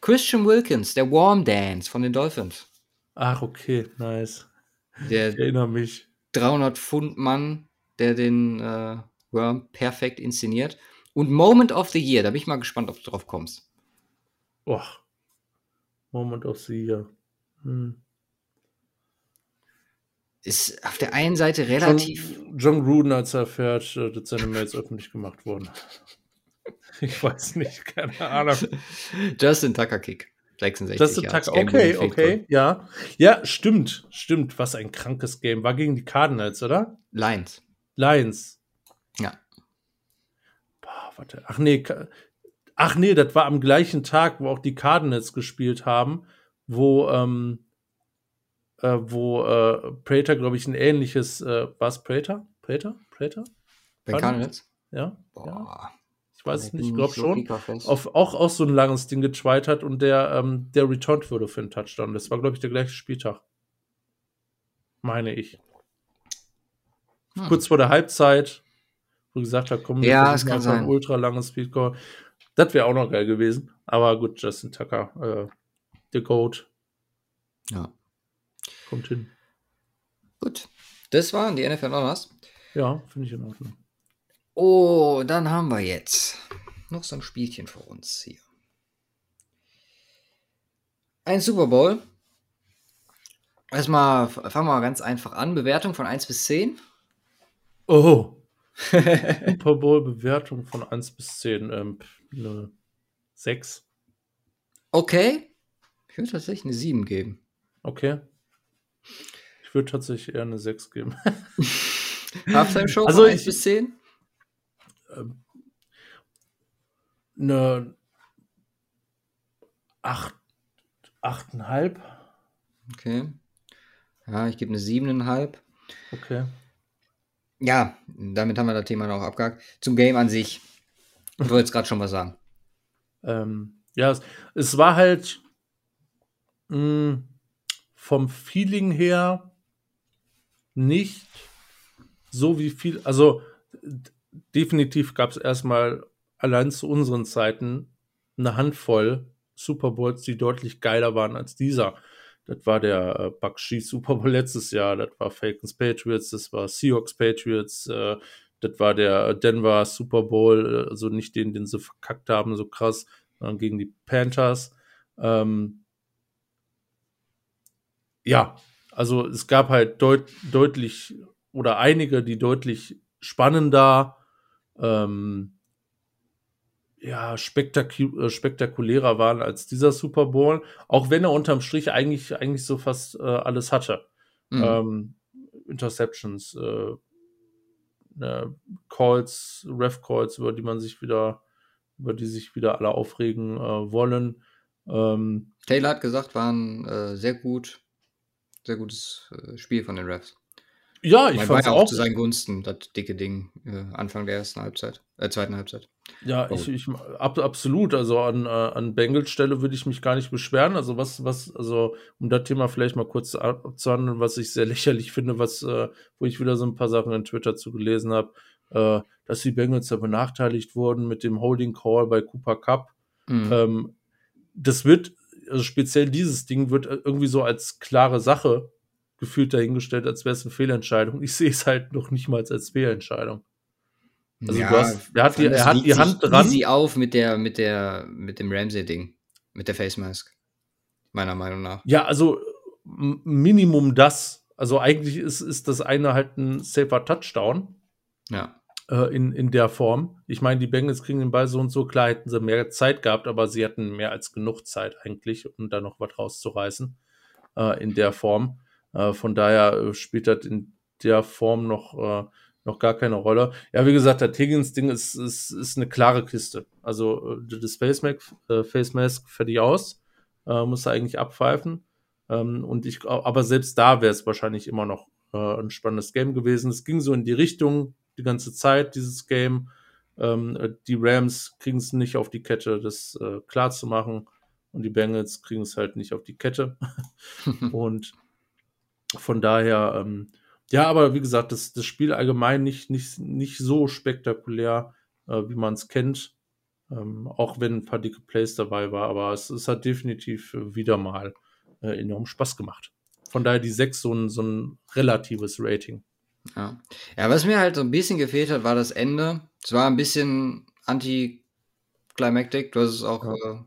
Christian Wilkins, der Warm Dance von den Dolphins. Ach, okay, nice. Der Ich erinnere mich. 300 Pfund Mann, der den äh, Worm perfekt inszeniert. Und Moment of the Year, da bin ich mal gespannt, ob du drauf kommst. Oh. Moment of the Year. Hm. Ist auf der einen Seite relativ. John, John Gruden, als er erfährt, äh, dass seine Mails öffentlich gemacht wurden. Ich weiß nicht, keine Ahnung. Justin Tucker Kick. 66 Das ist Yards, Tag. Game Okay, okay, ja. Ja, stimmt, stimmt. Was ein krankes Game. War gegen die Cardinals, oder? Lions. Lions. Ja. Boah, warte. Ach nee, ach nee, das war am gleichen Tag, wo auch die Cardinals gespielt haben, wo, ähm, äh, wo äh, Prater, glaube ich, ein ähnliches, äh, war es Prater? Prater? Prater? Cardinals? Ja? ja? Boah. Ich weiß es nicht, ich glaube so schon. Auf, auch, auch so ein langes Ding getwiet hat und der, ähm, der returned wurde für einen Touchdown. Das war, glaube ich, der gleiche Spieltag. Meine ich. Hm. Kurz vor der Halbzeit, wo gesagt hat, komm, Ja, es kann einfach ein sein. ultra langes Speedcore. Das wäre auch noch geil gewesen. Aber gut, Justin Tucker, äh, der Goat, Ja. Kommt hin. Gut. Das waren die NFL Honors. Ja, finde ich in Ordnung. Oh, dann haben wir jetzt noch so ein Spielchen für uns hier. Ein Super Bowl. Erstmal fangen wir mal ganz einfach an. Bewertung von 1 bis 10. Oh, Super Bowl-Bewertung von 1 bis 10. Ähm, eine 6. Okay. Ich würde tatsächlich eine 7 geben. Okay. Ich würde tatsächlich eher eine 6 geben. Halftime Show Also von 1 ich- bis 10. eine 8, 8,5. Okay. Ja, ich gebe eine 7,5. Okay. Ja, damit haben wir das Thema noch abgehakt. Zum Game an sich. Ich wollte jetzt gerade schon was sagen. Ähm, ja, es, es war halt mh, vom Feeling her nicht so wie viel, also definitiv gab es erstmal allein zu unseren Zeiten eine Handvoll Super Bowls, die deutlich geiler waren als dieser. Das war der äh, Bakshi Super Bowl letztes Jahr, das war Falcons Patriots, das war Seahawks Patriots, äh, das war der Denver Super Bowl, äh, also nicht den, den sie verkackt haben, so krass, sondern gegen die Panthers. Ähm, ja, also es gab halt deut deutlich oder einige, die deutlich spannender, ähm, ja, spektaku äh, spektakulärer waren als dieser Super Bowl, auch wenn er unterm Strich eigentlich, eigentlich so fast äh, alles hatte. Mhm. Ähm, Interceptions, äh, ne, Calls, Ref-Calls, über die man sich wieder, über die sich wieder alle aufregen äh, wollen. Ähm, Taylor hat gesagt, war ein äh, sehr gut, sehr gutes äh, Spiel von den Refs. ja, ich war fand ja auch. auch zu seinen Gunsten, das dicke Ding, äh, Anfang der ersten Halbzeit, äh, zweiten Halbzeit. Ja, Oh. ich, ich ab, absolut. Also an, äh, an Bengals Stelle würde ich mich gar nicht beschweren. Also was, was, also um das Thema vielleicht mal kurz ab- abzuhandeln, was ich sehr lächerlich finde, was, äh, wo ich wieder so ein paar Sachen in Twitter zu gelesen habe, äh, dass die Bengals ja benachteiligt wurden mit dem Holding Call bei Cooper Cup. Mhm. Ähm, das wird, also speziell dieses Ding wird irgendwie so als klare Sache gefühlt dahingestellt, als wäre es eine Fehlentscheidung. Ich sehe es halt noch nicht mal als Fehlentscheidung. Also ja, hast, er hat die, er hat die Hand dran. Easy auf mit der, mit der, mit dem Ramsey-Ding. Mit der Face Mask. Meiner Meinung nach. Ja, also Minimum das. Also eigentlich ist, ist das eine halt ein safer Touchdown. Ja. Äh, in, in der Form. Ich meine, die Bengals kriegen den Ball so und so. Klar hätten sie mehr Zeit gehabt, aber sie hatten mehr als genug Zeit eigentlich, um da noch was rauszureißen. Äh, in der Form. Äh, von daher äh, spielt das in der Form noch äh, noch gar keine Rolle. Ja, wie gesagt, das Higgins-Ding ist, ist, ist eine klare Kiste. Also äh, das Face Mask, Face Mask fertig aus, muss er eigentlich abpfeifen. Ähm, und ich, aber selbst da wäre es wahrscheinlich immer noch ein spannendes Game gewesen. Es ging so in die Richtung die ganze Zeit, dieses Game. Ähm, äh, die Rams kriegen es nicht auf die Kette, das äh, klar zu machen. Und die Bengals kriegen es halt nicht auf die Kette. und von daher, ähm, ja, aber wie gesagt, das, das Spiel allgemein nicht, nicht, nicht so spektakulär, äh, wie man es kennt. Ähm, auch wenn ein paar dicke Plays dabei war, aber es, es hat definitiv wieder mal äh, enorm Spaß gemacht. Von daher die 6 so ein, so ein relatives Rating. Ja. ja, was mir halt so ein bisschen gefehlt hat, war das Ende. Es war ein bisschen anti-climactic, du hast es auch ja. äh,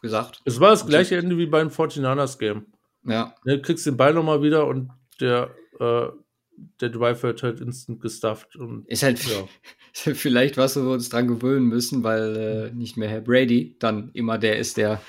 gesagt. Es war das gleiche Ende wie beim 49ers Game. Ja. Du kriegst den Ball nochmal wieder und der äh, der Drive wird halt instant gestufft. Und, ist halt ja. vielleicht was, wo wir uns dran gewöhnen müssen, weil äh, nicht mehr Herr Brady dann immer der ist, der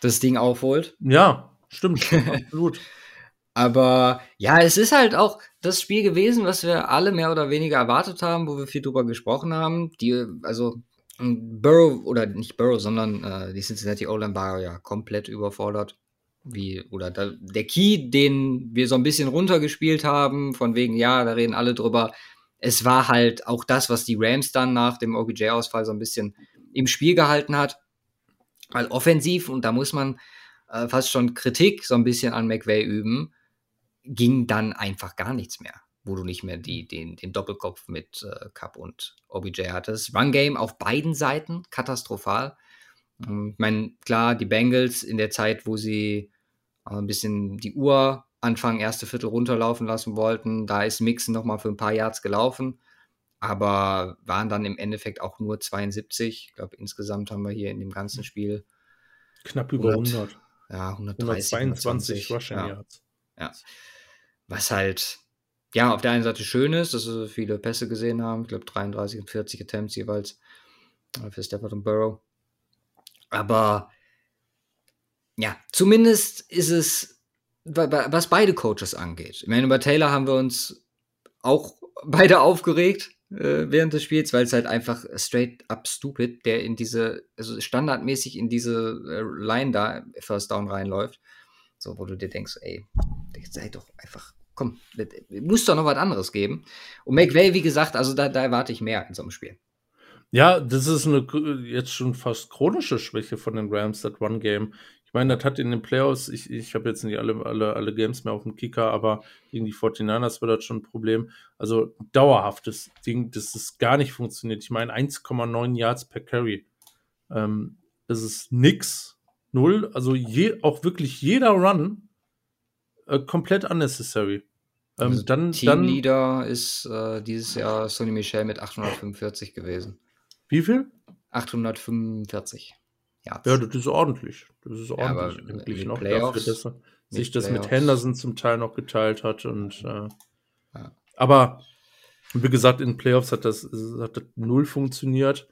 das Ding aufholt. Ja, stimmt, absolut. Aber ja, es ist halt auch das Spiel gewesen, was wir alle mehr oder weniger erwartet haben, wo wir viel drüber gesprochen haben. Die, also Burrow, oder nicht Burrow, sondern äh, die Cincinnati O-Line war ja komplett überfordert wie, oder da, der Key, den wir so ein bisschen runtergespielt haben, von wegen, ja, da reden alle drüber. Es war halt auch das, was die Rams dann nach dem OBJ-Ausfall so ein bisschen im Spiel gehalten hat. Weil offensiv, und da muss man äh, fast schon Kritik so ein bisschen an McVay üben, ging dann einfach gar nichts mehr, wo du nicht mehr die, den, den Doppelkopf mit äh, Cup und OBJ hattest. Run-Game auf beiden Seiten katastrophal. Ähm, ich meine, klar, die Bengals in der Zeit, wo sie äh, ein bisschen die Uhr Anfang erste Viertel runterlaufen lassen wollten, da ist Mixen nochmal für ein paar Yards gelaufen, aber waren dann im Endeffekt auch nur 72. Ich glaube, insgesamt haben wir hier in dem ganzen Spiel knapp über 100. Ja, 130, 122 Rushing Yards. Ja. Was halt, ja, auf der einen Seite schön ist, dass wir viele Pässe gesehen haben. Ich glaube, 33 und 40 Attempts jeweils für Stafford und Burrow. Aber ja, zumindest ist es, was beide Coaches angeht. Ich meine, bei Taylor haben wir uns auch beide aufgeregt äh, während des Spiels, weil es halt einfach straight up stupid, der in diese, also standardmäßig in diese äh, Line da, First Down reinläuft. So, wo du dir denkst, ey, sei doch einfach, komm, muss doch noch was anderes geben. Und McVay, wie gesagt, also da, da erwarte ich mehr in so einem Spiel. Ja, das ist eine jetzt schon fast chronische Schwäche von den Rams, das One-Game. Ich meine, das hat in den Playoffs, ich, ich habe jetzt nicht alle, alle, alle Games mehr auf dem Kicker, aber gegen die 49ers war das schon ein Problem. Also dauerhaftes Ding, dass es gar nicht funktioniert. Ich meine, 1,9 Yards per Carry. Ähm, das ist nix, null. Also je, auch wirklich jeder Run äh, komplett unnecessary. Ähm, also dann, Teamleader dann, ist äh, dieses Jahr Sonny Michel mit 845 gewesen. Wie viel? 845. Yards. Ja, das ist ordentlich. Das ist ordentlich ja, noch dafür, dass er sich das Playoffs. mit Henderson zum Teil noch geteilt hat und äh, ja. aber wie gesagt, in Playoffs hat das, hat das null funktioniert.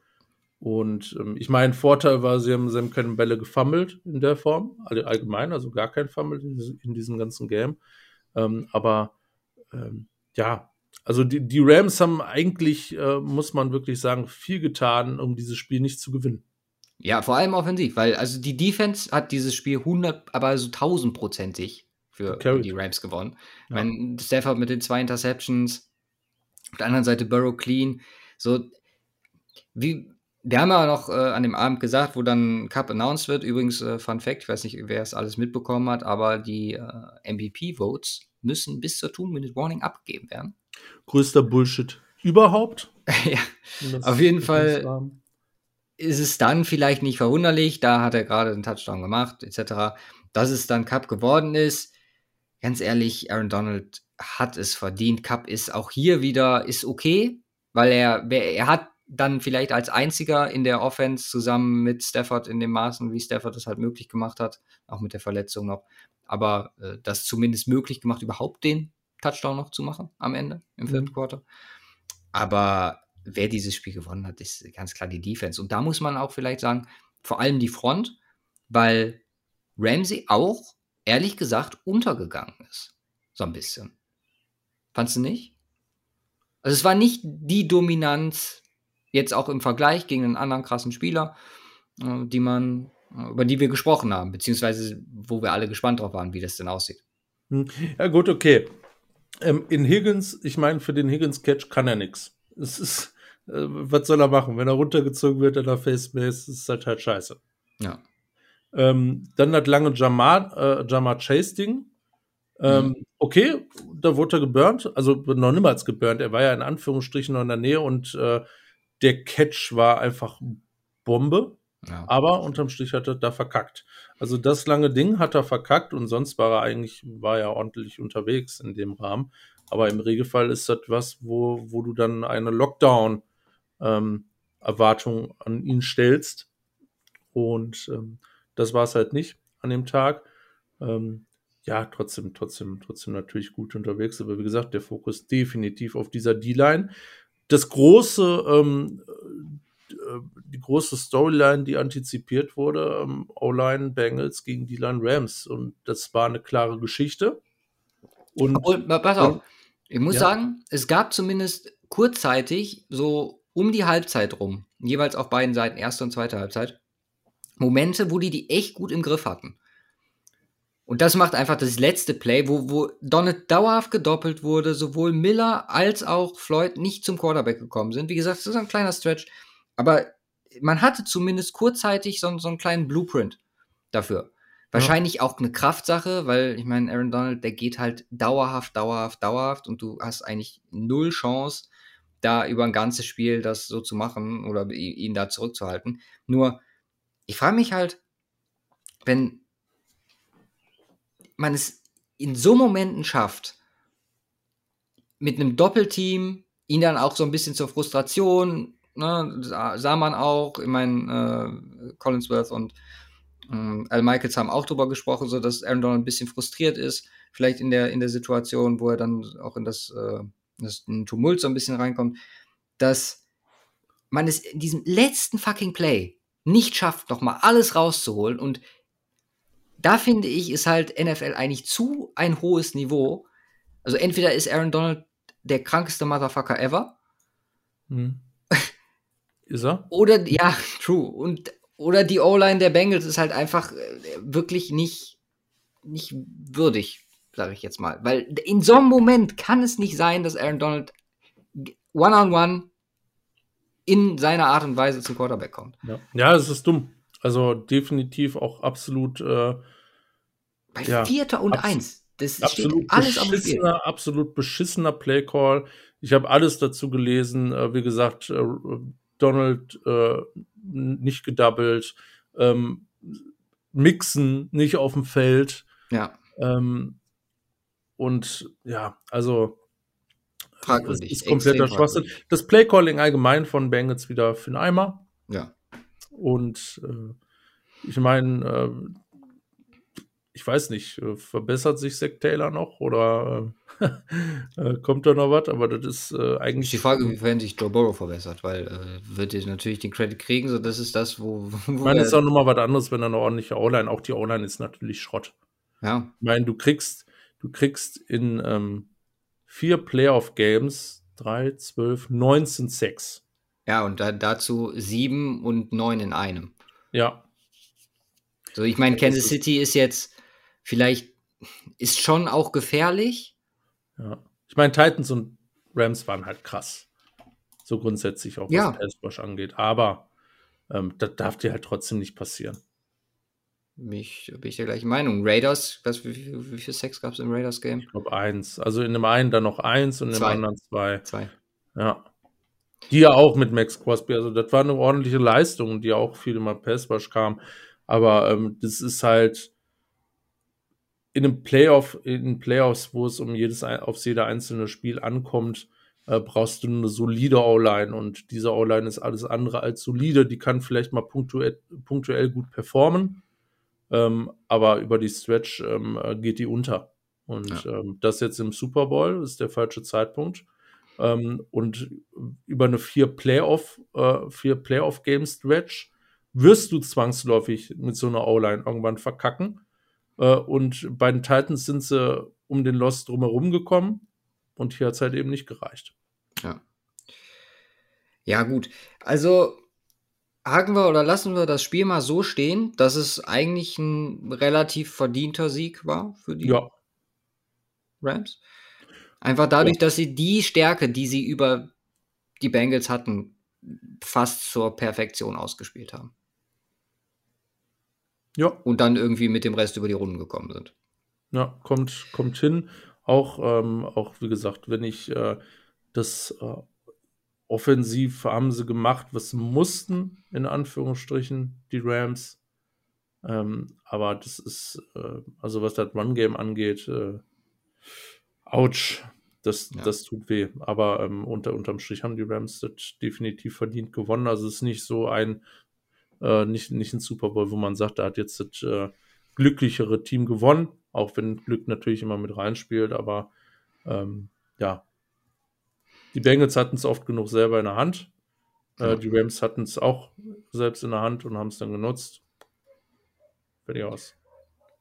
Und ähm, ich meine, Vorteil war, sie haben, sie haben keine Bälle gefummelt in der Form, allgemein, also gar kein Fummel in, diesem ganzen Game. Ähm, aber ähm, ja, also die, die Rams haben eigentlich, äh, muss man wirklich sagen, viel getan, um dieses Spiel nicht zu gewinnen. Ja, vor allem offensiv, weil also die Defense hat dieses Spiel 100, aber so tausendprozentig für okay. die Rams gewonnen. Ja. Mein Stafford mit den zwei Interceptions, auf der anderen Seite Burrow clean. So, wie, wir haben ja noch äh, an dem Abend gesagt, wo dann Cup announced wird. Übrigens, äh, Fun Fact, ich weiß nicht, wer es alles mitbekommen hat, aber die äh, MVP-Votes müssen bis zur Two-Minute-Warning abgegeben werden. Größter Bullshit überhaupt. ja, auf jeden Fall ist es dann vielleicht nicht verwunderlich, da hat er gerade einen Touchdown gemacht, etc., dass es dann Cup geworden ist. ganz ehrlich, Aaron Donald hat es verdient. Cup ist auch hier wieder, ist okay, weil er, er hat dann vielleicht als einziger in der Offense zusammen mit Stafford in dem Maßen, wie Stafford das halt möglich gemacht hat, auch mit der Verletzung noch, aber äh, das zumindest möglich gemacht, überhaupt den Touchdown noch zu machen am Ende im mhm. vierten Quarter. Aber wer dieses Spiel gewonnen hat, ist ganz klar die Defense. Und da muss man auch vielleicht sagen, vor allem die Front, weil Ramsey auch, ehrlich gesagt, untergegangen ist. So ein bisschen. Fandst du nicht? Also es war nicht die Dominanz, jetzt auch im Vergleich gegen einen anderen krassen Spieler, äh, die man, äh, über die wir gesprochen haben, beziehungsweise wo wir alle gespannt drauf waren, wie das denn aussieht. Hm. Ja, gut, okay. Ähm, in Higgins, ich meine, für den Higgins-Catch kann er nichts. Es ist, äh, was soll er machen? Wenn er runtergezogen wird in der Face Base, ist halt halt scheiße. Ja. Ähm, dann das lange Jamar, äh, Jamar Chase-Ding. Ähm, mhm. Okay, da wurde er geburnt, also noch niemals geburnt. Er war ja in Anführungsstrichen noch in der Nähe und äh, der Catch war einfach Bombe. Ja. Aber unterm Strich hat er da verkackt. Also das lange Ding hat er verkackt und sonst war er eigentlich, war er ordentlich unterwegs in dem Rahmen. Aber im Regelfall ist das was, wo, wo du dann eine Lockdown-Erwartung ähm, an ihn stellst. Und ähm, das war es halt nicht an dem Tag. Ähm, ja, trotzdem, trotzdem, trotzdem natürlich gut unterwegs. Aber wie gesagt, der Fokus definitiv auf dieser D-Line. Das große, ähm, äh, die große Storyline, die antizipiert wurde, ähm, O-Line Bengals gegen D-Line Rams. Und das war eine klare Geschichte. Und, Obwohl, pass auf, ich muss ja. sagen, es gab zumindest kurzzeitig so um die Halbzeit rum, jeweils auf beiden Seiten, erste und zweite Halbzeit, Momente, wo die die echt gut im Griff hatten. Und das macht einfach das letzte Play, wo, wo Donald dauerhaft gedoppelt wurde, sowohl Miller als auch Floyd nicht zum Quarterback gekommen sind. Wie gesagt, das ist ein kleiner Stretch, aber man hatte zumindest kurzzeitig so, so einen kleinen Blueprint dafür. Wahrscheinlich ja. auch eine Kraftsache, weil ich meine, Aaron Donald, der geht halt dauerhaft, dauerhaft, dauerhaft und du hast eigentlich null Chance, da über ein ganzes Spiel das so zu machen oder ihn da zurückzuhalten. Nur, ich frage mich halt, wenn man es in so Momenten schafft, mit einem Doppelteam, ihn dann auch so ein bisschen zur Frustration, ne, sah man auch, ich meine, äh, Collinsworth und äh, Al Michaels haben auch darüber gesprochen, so dass Aaron Donald ein bisschen frustriert ist, vielleicht in der, in der Situation, wo er dann auch in das, äh, das in Tumult so ein bisschen reinkommt, dass man es in diesem letzten fucking Play nicht schafft, nochmal alles rauszuholen und da finde ich, ist halt NFL eigentlich zu ein hohes Niveau. Also entweder ist Aaron Donald der krankeste Motherfucker ever. Hm. Ist er? Oder, ja, true. Und, oder die O-Line der Bengals ist halt einfach äh, wirklich nicht, nicht würdig, sage ich jetzt mal. Weil in so einem Moment kann es nicht sein, dass Aaron Donald one-on-one -on -one in seiner Art und Weise zum Quarterback kommt. Ja, ja es ist dumm. Also definitiv auch absolut. Äh, Bei ja, Vierter und abs Eins. Das absolut alles beschissener, absolut beschissener Playcall. Ich habe alles dazu gelesen. Äh, wie gesagt, äh, Donald äh, nicht gedoubled, ähm, Mixen nicht auf dem Feld. Ja. Ähm, und ja, also fragwürdig. Das ist kompletter Schwachsinn. Das Playcalling allgemein von Bengals wieder für den Eimer. Ja. Und äh, ich meine, äh, ich weiß nicht, äh, verbessert sich Zack Taylor noch oder äh, äh, kommt da noch was? Aber das ist äh, eigentlich. Die Frage, inwiefern sich Joe Burrow verbessert, weil wird er natürlich den Credit kriegen, so das ist das, wo. wo ich meine, es ist auch nochmal was anderes, wenn er eine ordentliche O-Line, auch die O-Line ist natürlich Schrott. Ja. Ich meine, du kriegst, du kriegst in ähm, vier Playoff-Games 3, 12, 19, 6. Ja, und da, dazu sieben und neun in einem. Ja. So, ich meine, Kansas City ist jetzt vielleicht, ist schon auch gefährlich. Ja. Ich meine, Titans und Rams waren halt krass. So grundsätzlich auch, was ja. Pass angeht. Aber ähm, das darf dir halt trotzdem nicht passieren. Mich, bin ich der gleichen Meinung. Raiders, was, wie, wie, wie viel Sex gab es im Raiders-Game? Ich glaube eins. Also in dem einen dann noch eins und in dem anderen zwei. Zwei. Ja. Die ja auch mit Max Crosby, also das war eine ordentliche Leistung, die auch viel mal Passwash kam. Aber ähm, das ist halt in einem Playoff, in Playoffs, wo es um jedes, aufs jede einzelne Spiel ankommt, äh, brauchst du eine solide O-Line und diese O-Line ist alles andere als solide. Die kann vielleicht mal punktuell, punktuell gut performen, ähm, aber über die Stretch ähm, geht die unter. Und ja. ähm, das jetzt im Super Bowl ist der falsche Zeitpunkt. Ähm, und über eine vier Playoff, äh, vier Playoff Game Stretch wirst du zwangsläufig mit so einer O-Line irgendwann verkacken. Äh, und bei den Titans sind sie um den Lost drumherum gekommen. Und hier hat es halt eben nicht gereicht. Ja. Ja, gut. Also haken wir oder lassen wir das Spiel mal so stehen, dass es eigentlich ein relativ verdienter Sieg war für die ja. Rams. Einfach dadurch, ja. dass sie die Stärke, die sie über die Bengals hatten, fast zur Perfektion ausgespielt haben. Ja. Und dann irgendwie mit dem Rest über die Runden gekommen sind. Ja, kommt, kommt hin. Auch, ähm, auch wie gesagt, wenn ich äh, das äh, offensiv haben sie gemacht, was mussten, in Anführungsstrichen, die Rams. Ähm, aber das ist, äh, also was das Run-Game angeht, äh, ouch, das, ja. das tut weh. Aber ähm, unter, unterm Strich haben die Rams das definitiv verdient gewonnen. Also es ist nicht so ein, äh, nicht, nicht ein Super Bowl, wo man sagt, da hat jetzt das äh, glücklichere Team gewonnen, auch wenn Glück natürlich immer mit reinspielt, aber ähm, ja, die Bengals hatten es oft genug selber in der Hand. Äh, die Rams hatten es auch selbst in der Hand und haben es dann genutzt. Fertig aus.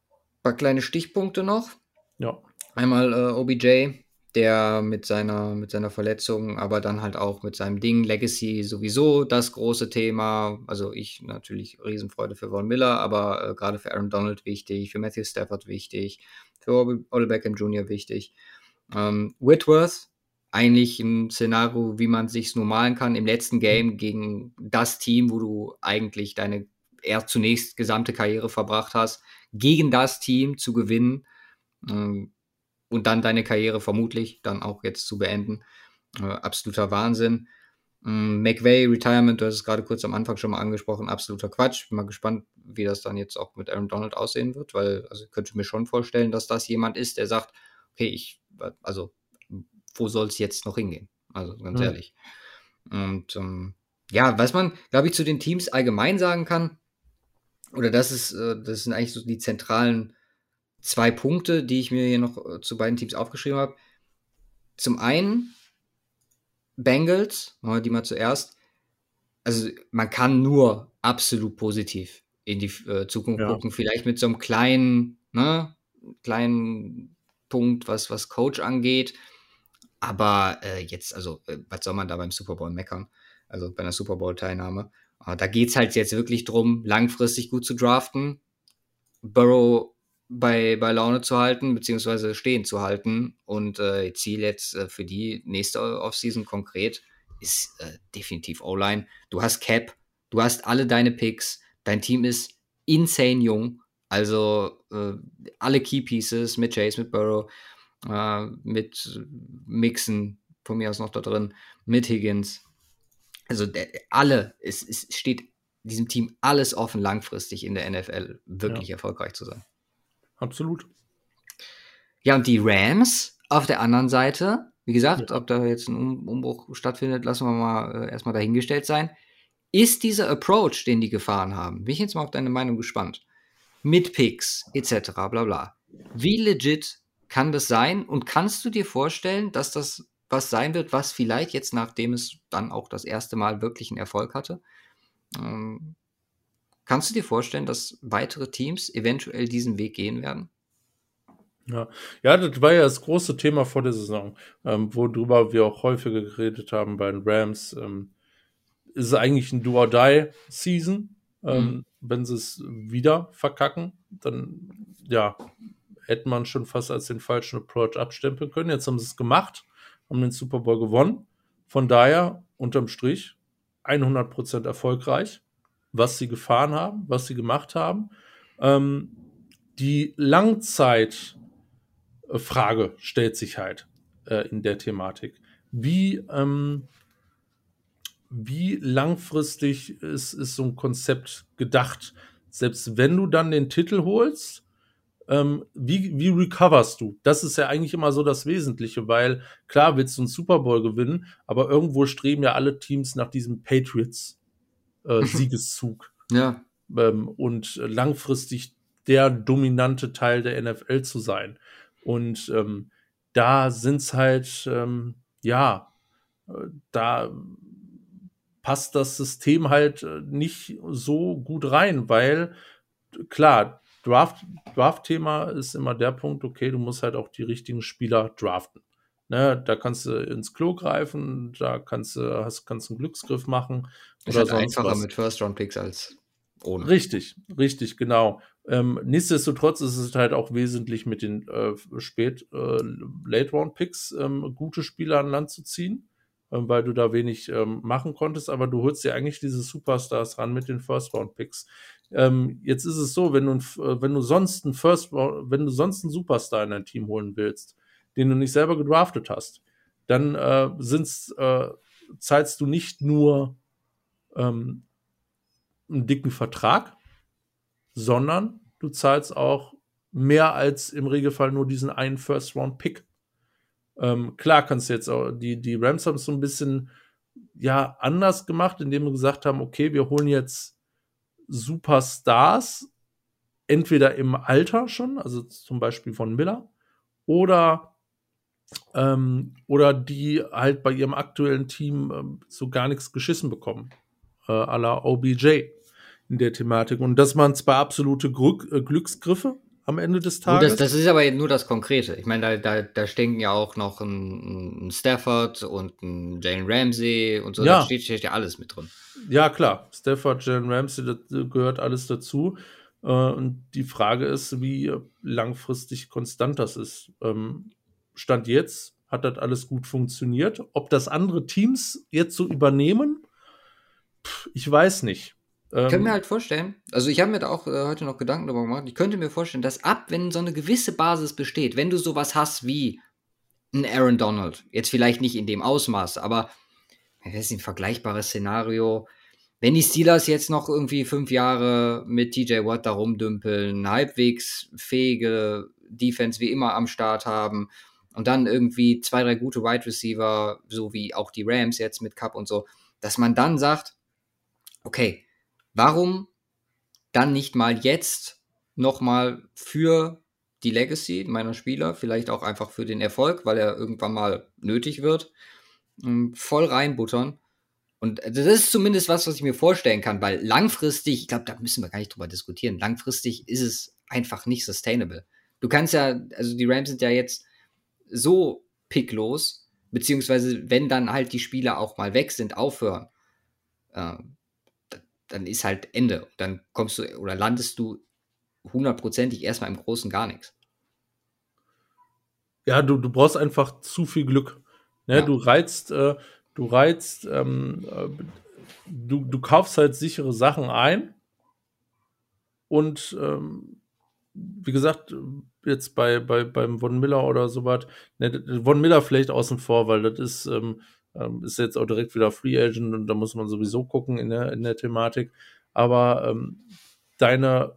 Ein paar kleine Stichpunkte noch. Ja. Einmal äh, OBJ, der mit seiner, mit seiner Verletzung, aber dann halt auch mit seinem Ding, Legacy sowieso das große Thema. Also ich natürlich Riesenfreude für Von Miller, aber äh, gerade für Aaron Donald wichtig, für Matthew Stafford wichtig, für Odell Beckham Jr. wichtig. Ähm, Whitworth, eigentlich ein Szenario, wie man sich normalen kann, im letzten Game gegen das Team, wo du eigentlich deine erst zunächst gesamte Karriere verbracht hast, gegen das Team zu gewinnen ähm, und dann deine Karriere vermutlich dann auch jetzt zu beenden. Äh, absoluter Wahnsinn. Ähm, McVay Retirement, du hast es gerade kurz am Anfang schon mal angesprochen, absoluter Quatsch. Bin mal gespannt, wie das dann jetzt auch mit Aaron Donald aussehen wird, weil also ich könnte mir schon vorstellen, dass das jemand ist, der sagt, okay, ich, also wo soll es jetzt noch hingehen? Also ganz mhm. ehrlich. Und ähm, ja, was man, glaube ich, zu den Teams allgemein sagen kann, oder das ist, äh, das sind eigentlich so die zentralen zwei Punkte, die ich mir hier noch äh, zu beiden Teams aufgeschrieben habe. Zum einen Bengals, machen wir die mal zuerst. Also man kann nur absolut positiv in die äh, Zukunft ja. gucken. Vielleicht mit so einem kleinen, ne, kleinen Punkt, was, was Coach angeht. Aber äh, jetzt, also, äh, was soll man da beim Super Bowl meckern? Also bei einer Super Bowl-Teilnahme. Da geht es halt jetzt wirklich drum, langfristig gut zu draften, Burrow bei, bei Laune zu halten, beziehungsweise stehen zu halten. Und äh, Ziel jetzt äh, für die nächste Offseason konkret ist äh, definitiv O-Line. Du hast Cap, du hast alle deine Picks, dein Team ist insane jung. Also äh, alle Key Pieces mit Chase, mit Burrow äh, mit Mixen von mir aus noch da drin, mit Higgins. Also der, alle, es, es steht diesem Team alles offen, langfristig in der NFL wirklich ja. erfolgreich zu sein. Absolut. Ja, und die Rams auf der anderen Seite, wie gesagt, ja. ob da jetzt ein Umbruch stattfindet, lassen wir mal äh, erstmal dahingestellt sein. Ist dieser Approach, den die gefahren haben, bin ich jetzt mal auf deine Meinung gespannt, mit Picks etc., bla bla, wie legit kann das sein? Und kannst du dir vorstellen, dass das was sein wird, was vielleicht jetzt, nachdem es dann auch das erste Mal wirklich einen Erfolg hatte, ähm, kannst du dir vorstellen, dass weitere Teams eventuell diesen Weg gehen werden? Ja, ja, das war ja das große Thema vor der Saison, ähm, worüber wir auch häufiger geredet haben bei den Rams. Ähm, ist es eigentlich ein Do-or-Die-Season? Ähm, mhm. Wenn sie es wieder verkacken, dann ja, hätte man schon fast als den falschen Approach abstempeln können. Jetzt haben sie es gemacht, haben den Super Bowl gewonnen. Von daher, unterm Strich, 100% erfolgreich, was sie gefahren haben, was sie gemacht haben. Ähm, die Langzeitfrage stellt sich halt äh, in der Thematik. Wie, ähm, wie langfristig ist, ist so ein Konzept gedacht? Selbst wenn du dann den Titel holst, ähm, wie, wie recoverst du? Das ist ja eigentlich immer so das Wesentliche, weil klar willst du einen Super Bowl gewinnen, aber irgendwo streben ja alle Teams nach diesem Patriots-Siegeszug. Äh, ja. Ähm, und langfristig der dominante Teil der NFL zu sein. Und ähm, da sind es halt, ähm, ja, äh, da passt das System halt äh, nicht so gut rein, weil klar, Draft, Draft-Thema ist immer der Punkt, okay, du musst halt auch die richtigen Spieler draften. Ne, da kannst du ins Klo greifen, da kannst du, hast, kannst einen Glücksgriff machen. Ist oder halt sonst einfacher was. mit First-Round-Picks als ohne. Richtig, richtig, genau. Ähm, nichtsdestotrotz ist es halt auch wesentlich mit den äh, spät äh, Late-Round-Picks ähm, gute Spieler an Land zu ziehen, ähm, weil du da wenig ähm, machen konntest, aber du holst ja eigentlich diese Superstars ran mit den First-Round-Picks. Ähm, jetzt ist es so, wenn du, äh, wenn du sonst einen First, wenn du sonst einen Superstar in dein Team holen willst, den du nicht selber gedraftet hast, dann äh, sind's, äh, zahlst du nicht nur ähm, einen dicken Vertrag, sondern du zahlst auch mehr als im Regelfall nur diesen einen First-Round-Pick. Ähm, klar kannst du jetzt auch, die, die Rams haben es so ein bisschen ja anders gemacht, indem wir gesagt haben, okay, wir holen jetzt Superstars, entweder im Alter schon, also zum Beispiel von Miller, oder, ähm, oder die halt bei ihrem aktuellen Team äh, so gar nichts geschissen bekommen. Äh, à la OBJ in der Thematik. Und das waren zwei absolute Glück, äh, Glücksgriffe am Ende des Tages. Das, das, ist aber nur das Konkrete. Ich meine, da, da, da stecken ja auch noch ein, ein Stafford und ein Jalen Ramsey und so. Ja. Da steht, steht ja alles mit drin. Ja, klar. Stafford, Jalen Ramsey, das gehört alles dazu. Äh, und die Frage ist, wie langfristig konstant das ist. Ähm, Stand jetzt hat das alles gut funktioniert. Ob das andere Teams jetzt so übernehmen, ich weiß nicht. Ich könnte mir ähm, halt vorstellen, also ich habe mir da auch äh, heute noch Gedanken darüber gemacht, ich könnte mir vorstellen, dass ab, wenn so eine gewisse Basis besteht, wenn du sowas hast wie ein Aaron Donald, jetzt vielleicht nicht in dem Ausmaß, aber das ist ein vergleichbares Szenario, wenn die Steelers jetzt noch irgendwie fünf Jahre mit TJ Watt da rumdümpeln, halbwegs fähige Defense wie immer am Start haben und dann irgendwie zwei, drei gute Wide Receiver, so wie auch die Rams jetzt mit Cup und so, dass man dann sagt, okay, warum dann nicht mal jetzt nochmal für die Legacy meiner Spieler, vielleicht auch einfach für den Erfolg, weil er irgendwann mal nötig wird, ähm, voll reinbuttern. Und das ist zumindest was, was ich mir vorstellen kann, weil langfristig, ich glaube, da müssen wir gar nicht drüber diskutieren, langfristig ist es einfach nicht sustainable. Du kannst ja, also die Rams sind ja jetzt so picklos, beziehungsweise wenn dann halt die Spieler auch mal weg sind, aufhören. Äh, dann ist halt Ende. Dann kommst du oder landest du hundertprozentig erstmal im Großen gar nichts. Ja, du, du brauchst einfach zu viel Glück. Ne? Ja. Du reizt, äh, du reizt, ähm, äh, du, du kaufst halt sichere Sachen ein und ähm, wie gesagt, jetzt bei, bei beim Von Miller oder sowas, ne, Von Miller vielleicht außen vor, weil das ist, ähm, ähm, ist jetzt auch direkt wieder Free Agent und da muss man sowieso gucken in der, in der Thematik. Aber ähm, deine,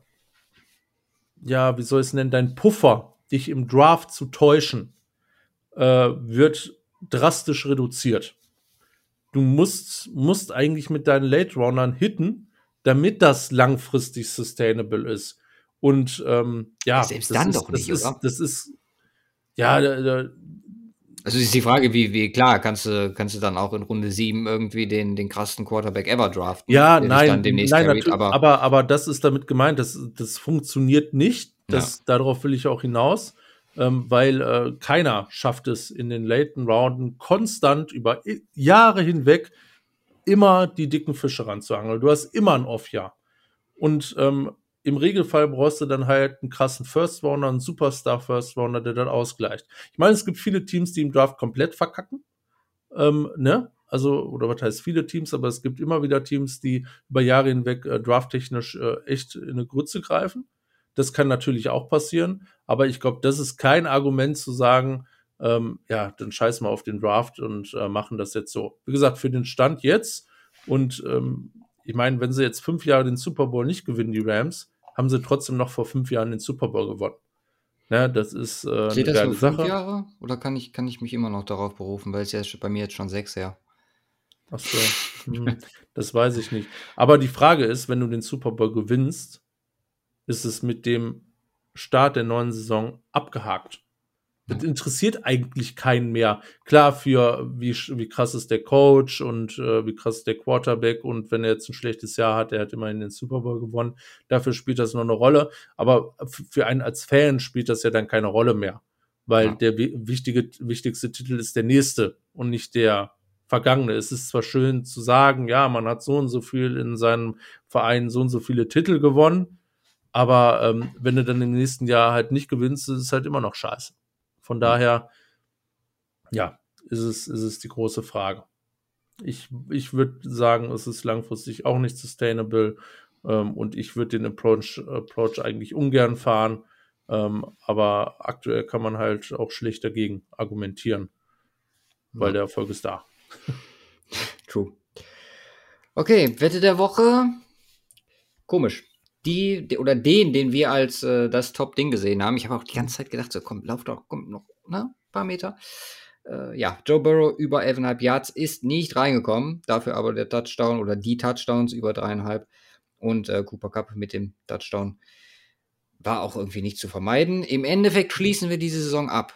ja, wie soll ich es nennen, dein Puffer, dich im Draft zu täuschen, äh, wird drastisch reduziert. Du musst, musst eigentlich mit deinen Late Runnern hitten, damit das langfristig sustainable ist. Und ähm, ja, selbst dann ist, doch nicht, das ist, das ist ja, da, also ist die Frage, wie, wie klar, kannst du, kannst du dann auch in Runde 7 irgendwie den, den krassen Quarterback ever draften? Ja, nein, nein carried, aber, aber, aber das ist damit gemeint, das, das funktioniert nicht. Das, ja. Darauf will ich auch hinaus, ähm, weil äh, keiner schafft es in den laten Rounden konstant über Jahre hinweg immer die dicken Fische ranzuangeln. Du hast immer ein Off-Jahr. Und ähm, im Regelfall brauchst du dann halt einen krassen First Rounder, einen Superstar First Rounder, der dann ausgleicht. Ich meine, es gibt viele Teams, die im Draft komplett verkacken. Ähm, ne? Also, oder was heißt viele Teams, aber es gibt immer wieder Teams, die über Jahre hinweg äh, drafttechnisch äh, echt in eine Grütze greifen. Das kann natürlich auch passieren, aber ich glaube, das ist kein Argument zu sagen, ähm, ja, dann scheiß mal auf den Draft und äh, machen das jetzt so. Wie gesagt, für den Stand jetzt und ähm, ich meine, wenn sie jetzt fünf Jahre den Super Bowl nicht gewinnen, die Rams, haben sie trotzdem noch vor fünf Jahren den Super Bowl gewonnen. Ja, das ist äh, Steht eine das geile nur fünf Sache. Jahre? Oder kann ich, kann ich mich immer noch darauf berufen, weil es ja bei mir jetzt schon sechs her. Ach so. Hm, das weiß ich nicht. Aber die Frage ist, wenn du den Super Bowl gewinnst, ist es mit dem Start der neuen Saison abgehakt. Das interessiert eigentlich keinen mehr. Klar, für wie, wie krass ist der Coach und äh, wie krass ist der Quarterback und wenn er jetzt ein schlechtes Jahr hat, er hat immerhin den Super Bowl gewonnen, dafür spielt das noch eine Rolle. Aber für einen als Fan spielt das ja dann keine Rolle mehr, weil Ja. der wi- wichtige, wichtigste Titel ist der nächste und nicht der vergangene. Es ist zwar schön zu sagen, ja, man hat so und so viel in seinem Verein, so und so viele Titel gewonnen, aber ähm, wenn du dann im nächsten Jahr halt nicht gewinnst, ist es halt immer noch scheiße. Von daher, ja, ist es, ist es die große Frage. Ich, ich würde sagen, es ist langfristig auch nicht sustainable ähm, und ich würde den Approach, Approach eigentlich ungern fahren, ähm, aber aktuell kann man halt auch schlecht dagegen argumentieren, weil Ja. der Erfolg ist da. True. Okay, Wette der Woche. Komisch. Die, oder den, den wir als äh, das Top-Ding gesehen haben. Ich habe auch die ganze Zeit gedacht, so komm, lauf doch, komm noch, ne, ein paar Meter. Äh, ja, Joe Burrow über 11,5 Yards ist nicht reingekommen. Dafür aber der Touchdown oder die Touchdowns über dreieinhalb. Und äh, Cooper Cup mit dem Touchdown war auch irgendwie nicht zu vermeiden. Im Endeffekt schließen wir diese Saison ab.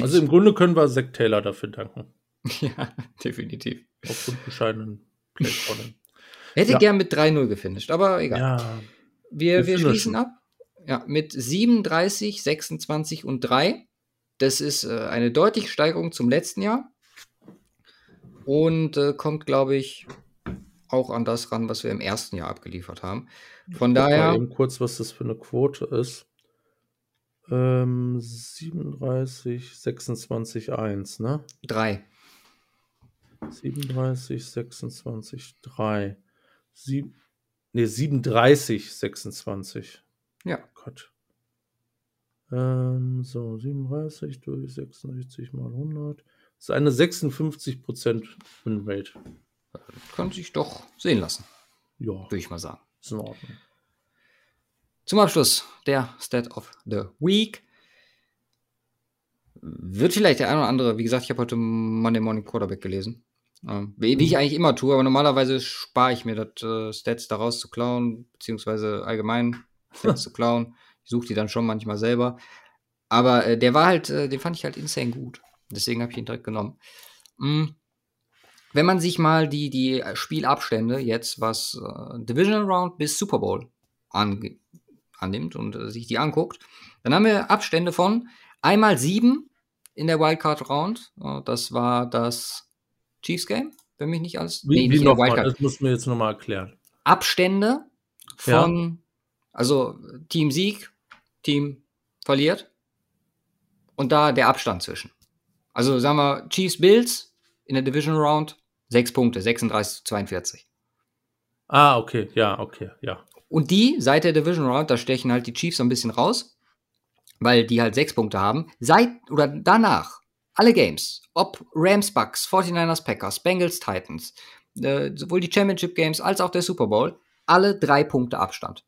Also im Grunde können wir Zack Taylor dafür danken. ja, definitiv. Aufgrund bescheidenen Playcalling. Hätte Ja. gern mit 3-0 gefinisht, aber egal. Ja, Wir, Wir schließen ab. Ja, mit 37, 26 und 3. Das ist äh, eine deutliche Steigerung zum letzten Jahr. Und äh, kommt, glaube ich, auch an das ran, was wir im ersten Jahr abgeliefert haben. Von mal daher, eben kurz, was das für eine Quote ist. Ähm, 37, 26, 1, ne? 3. 37, 26, 3. Sieb ne, 37, 26. Ja. Gott. Ähm, so, 37 durch 66 mal 100. Das ist eine 56% Winrate. Kann sich doch sehen lassen, Ja, würde ich mal sagen. ist in Ordnung. Zum Abschluss der Stat of the Week. Wird vielleicht der eine oder andere, wie gesagt, ich habe heute Monday Morning Quarterback gelesen. Wie, wie ich eigentlich immer tue, aber normalerweise spare ich mir das äh, Stats daraus zu klauen, beziehungsweise allgemein Stats zu klauen. Ich suche die dann schon manchmal selber. Aber äh, der war halt, äh, den fand ich halt insane gut. Deswegen habe ich ihn direkt genommen. Mm. Wenn man sich mal die, die Spielabstände jetzt, was äh, Divisional Round bis Super Bowl ange annimmt und äh, sich die anguckt, dann haben wir Abstände von einmal sieben in der Wildcard Round. Äh, das war das Chiefs Game, wenn mich nicht alles. Wie, nee, wie nochmal? Das muss mir jetzt nochmal erklären. Abstände Ja. von, also Team Sieg, Team verliert und da der Abstand zwischen. Also sagen wir Chiefs Bills in der Division Round sechs Punkte, 36 zu 42. Ah, okay, ja, okay, ja. Und die seit der Division Round, da stechen halt die Chiefs so ein bisschen raus, weil die halt sechs Punkte haben. Seit oder danach, alle Games, ob Rams, Bucks, 49ers, Packers, Bengals, Titans, äh, sowohl die Championship Games als auch der Super Bowl, alle drei Punkte Abstand.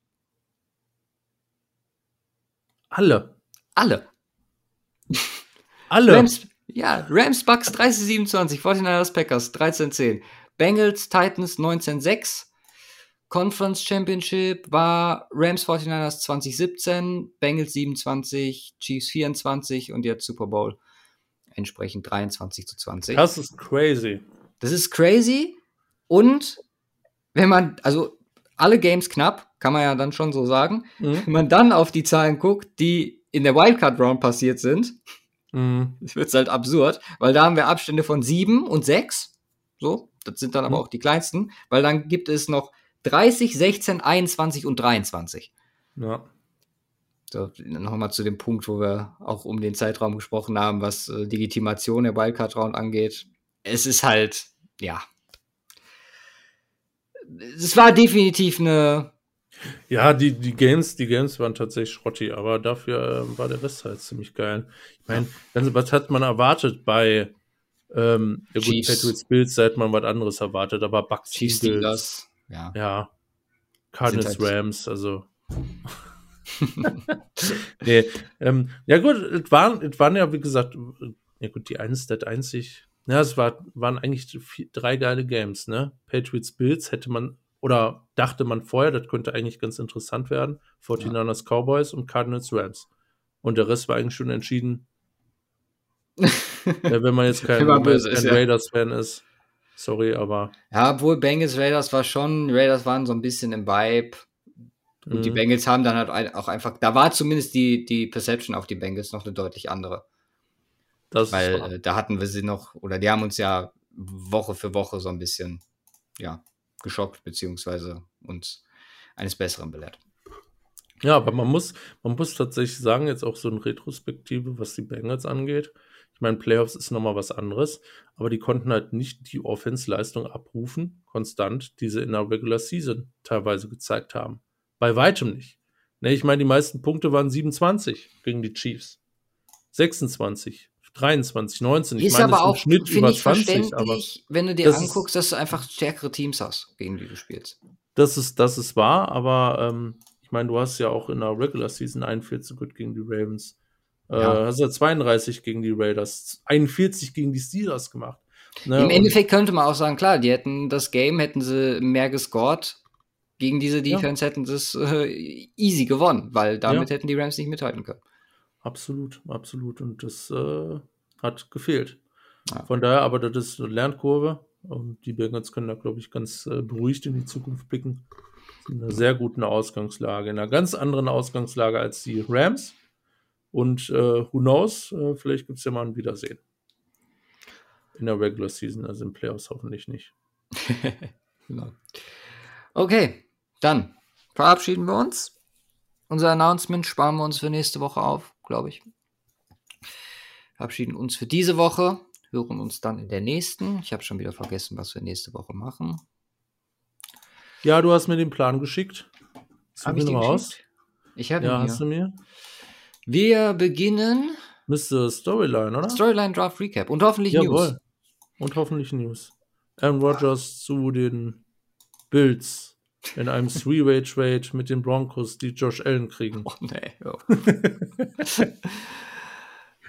Alle. Alle. Alle. Rams, ja, Rams, Bucks 30-27, 49ers, Packers 13-10, Bengals, Titans 19-6. Conference Championship war Rams 49ers 2017, Bengals 27, Chiefs 24 und jetzt Super Bowl entsprechend 23 zu 20. Das ist crazy. Das ist crazy. Und wenn man, also alle Games knapp, kann man ja dann schon so sagen. Mhm. Wenn man dann auf die Zahlen guckt, die in der Wildcard Round passiert sind, Mhm. wird es halt absurd, weil da haben wir Abstände von 7 und 6. So, das sind dann aber Mhm. auch die kleinsten, weil dann gibt es noch 30, 16, 21 und 23. Ja. Nochmal zu dem Punkt, wo wir auch um den Zeitraum gesprochen haben, was äh, Legitimation der Wildcard Round angeht. Es ist halt, ja. Es war definitiv eine. Ja, die, die Games, die Games waren tatsächlich schrotti, aber dafür ähm, war der Rest halt ziemlich geil. Ich meine, ganz- was hat man erwartet bei ähm, ja gut, Chiefs. Patriots Bills, hat man was anderes erwartet, aber Bucks Chiefs Steelers. Ja. Ja. Cardinals halt- Rams, also nee, ähm, ja gut, es waren, es waren ja, wie gesagt, ja gut, die 1 Stat einzig, ja, es war, waren eigentlich vier, drei geile Games, ne? Patriots Bills hätte man, oder dachte man vorher, das könnte eigentlich ganz interessant werden. 49ers ja. Cowboys und Cardinals Rams. Und der Rest war eigentlich schon entschieden. ja, wenn man jetzt kein, kein ja. Raiders-Fan ist. Sorry, aber. Ja, obwohl Bengals Raiders war schon, Raiders waren so ein bisschen im Vibe. Und mhm. die Bengals haben dann halt auch einfach, da war zumindest die, die Perception auf die Bengals noch eine deutlich andere. Das Weil äh, da hatten wir sie noch, oder die haben uns ja Woche für Woche so ein bisschen, ja, geschockt, beziehungsweise uns eines Besseren belehrt. Ja, aber man muss, man muss tatsächlich sagen, jetzt auch so in Retrospektive, was die Bengals angeht. Ich meine, Playoffs ist nochmal was anderes, aber die konnten halt nicht die Offense-Leistung abrufen, konstant, die sie in der Regular Season teilweise gezeigt haben. Bei weitem nicht. Ne, ich meine, die meisten Punkte waren 27 gegen die Chiefs. 26, 23, 19. Ich ist meine, aber auch Schnitt über ich 20, aber wenn du dir das anguckst, dass du einfach stärkere Teams hast, gegen die du spielst. Das ist, das ist wahr, aber ähm, ich meine, du hast ja auch in der Regular Season 41 gut gegen die Ravens. Äh, ja. Hast ja 32 gegen die Raiders, 41 gegen die Steelers gemacht. Ne? Im Endeffekt könnte man auch sagen, klar, die hätten das Game, hätten sie mehr gescored. Gegen diese Defense ja. hätten sie es äh, easy gewonnen, weil damit ja. hätten die Rams nicht mithalten können. Absolut, absolut. Und das äh, hat gefehlt. Von daher, aber das ist eine Lernkurve. Und die Bengals können da, glaube ich, ganz äh, beruhigt in die Zukunft blicken. In einer sehr guten Ausgangslage, in einer ganz anderen Ausgangslage als die Rams. Und äh, who knows, äh, vielleicht gibt es ja mal ein Wiedersehen. In der Regular Season, also im Playoffs hoffentlich nicht. genau. Okay, dann verabschieden wir uns. Unser Announcement sparen wir uns für nächste Woche auf, glaube ich. Verabschieden uns für diese Woche, hören uns dann in der nächsten. Ich habe schon wieder vergessen, was wir nächste Woche machen. Ja, du hast mir den Plan geschickt. Hab ich den aus? Ich habe ja, ihn hast du mir? Wir beginnen. Müsste Storyline, oder? Storyline Draft Recap und hoffentlich Jawohl. News. Und hoffentlich News. Aaron Rodgers zu den Bills in einem Three-Way-Trade mit den Broncos, die Josh Allen kriegen. Oh, nee. Oh.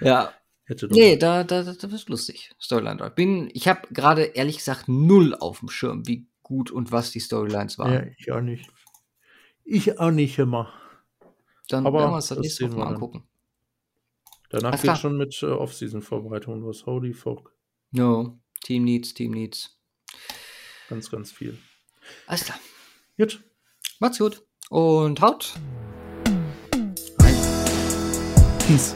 ja. Hätte nee, da, da, da wird lustig. Storyline. Bin, ich habe gerade ehrlich gesagt null auf dem Schirm, wie gut und was die Storylines waren. Ja, ich auch nicht. Ich auch nicht immer. Dann Aber werden wir uns das nächste mal angucken. Danach geht schon mit äh, Off-Season-Vorbereitung los. Holy fuck. No, Team Needs, Team Needs. Ganz, ganz viel. Alles klar. Gut. Macht's gut. Und haut. Peace.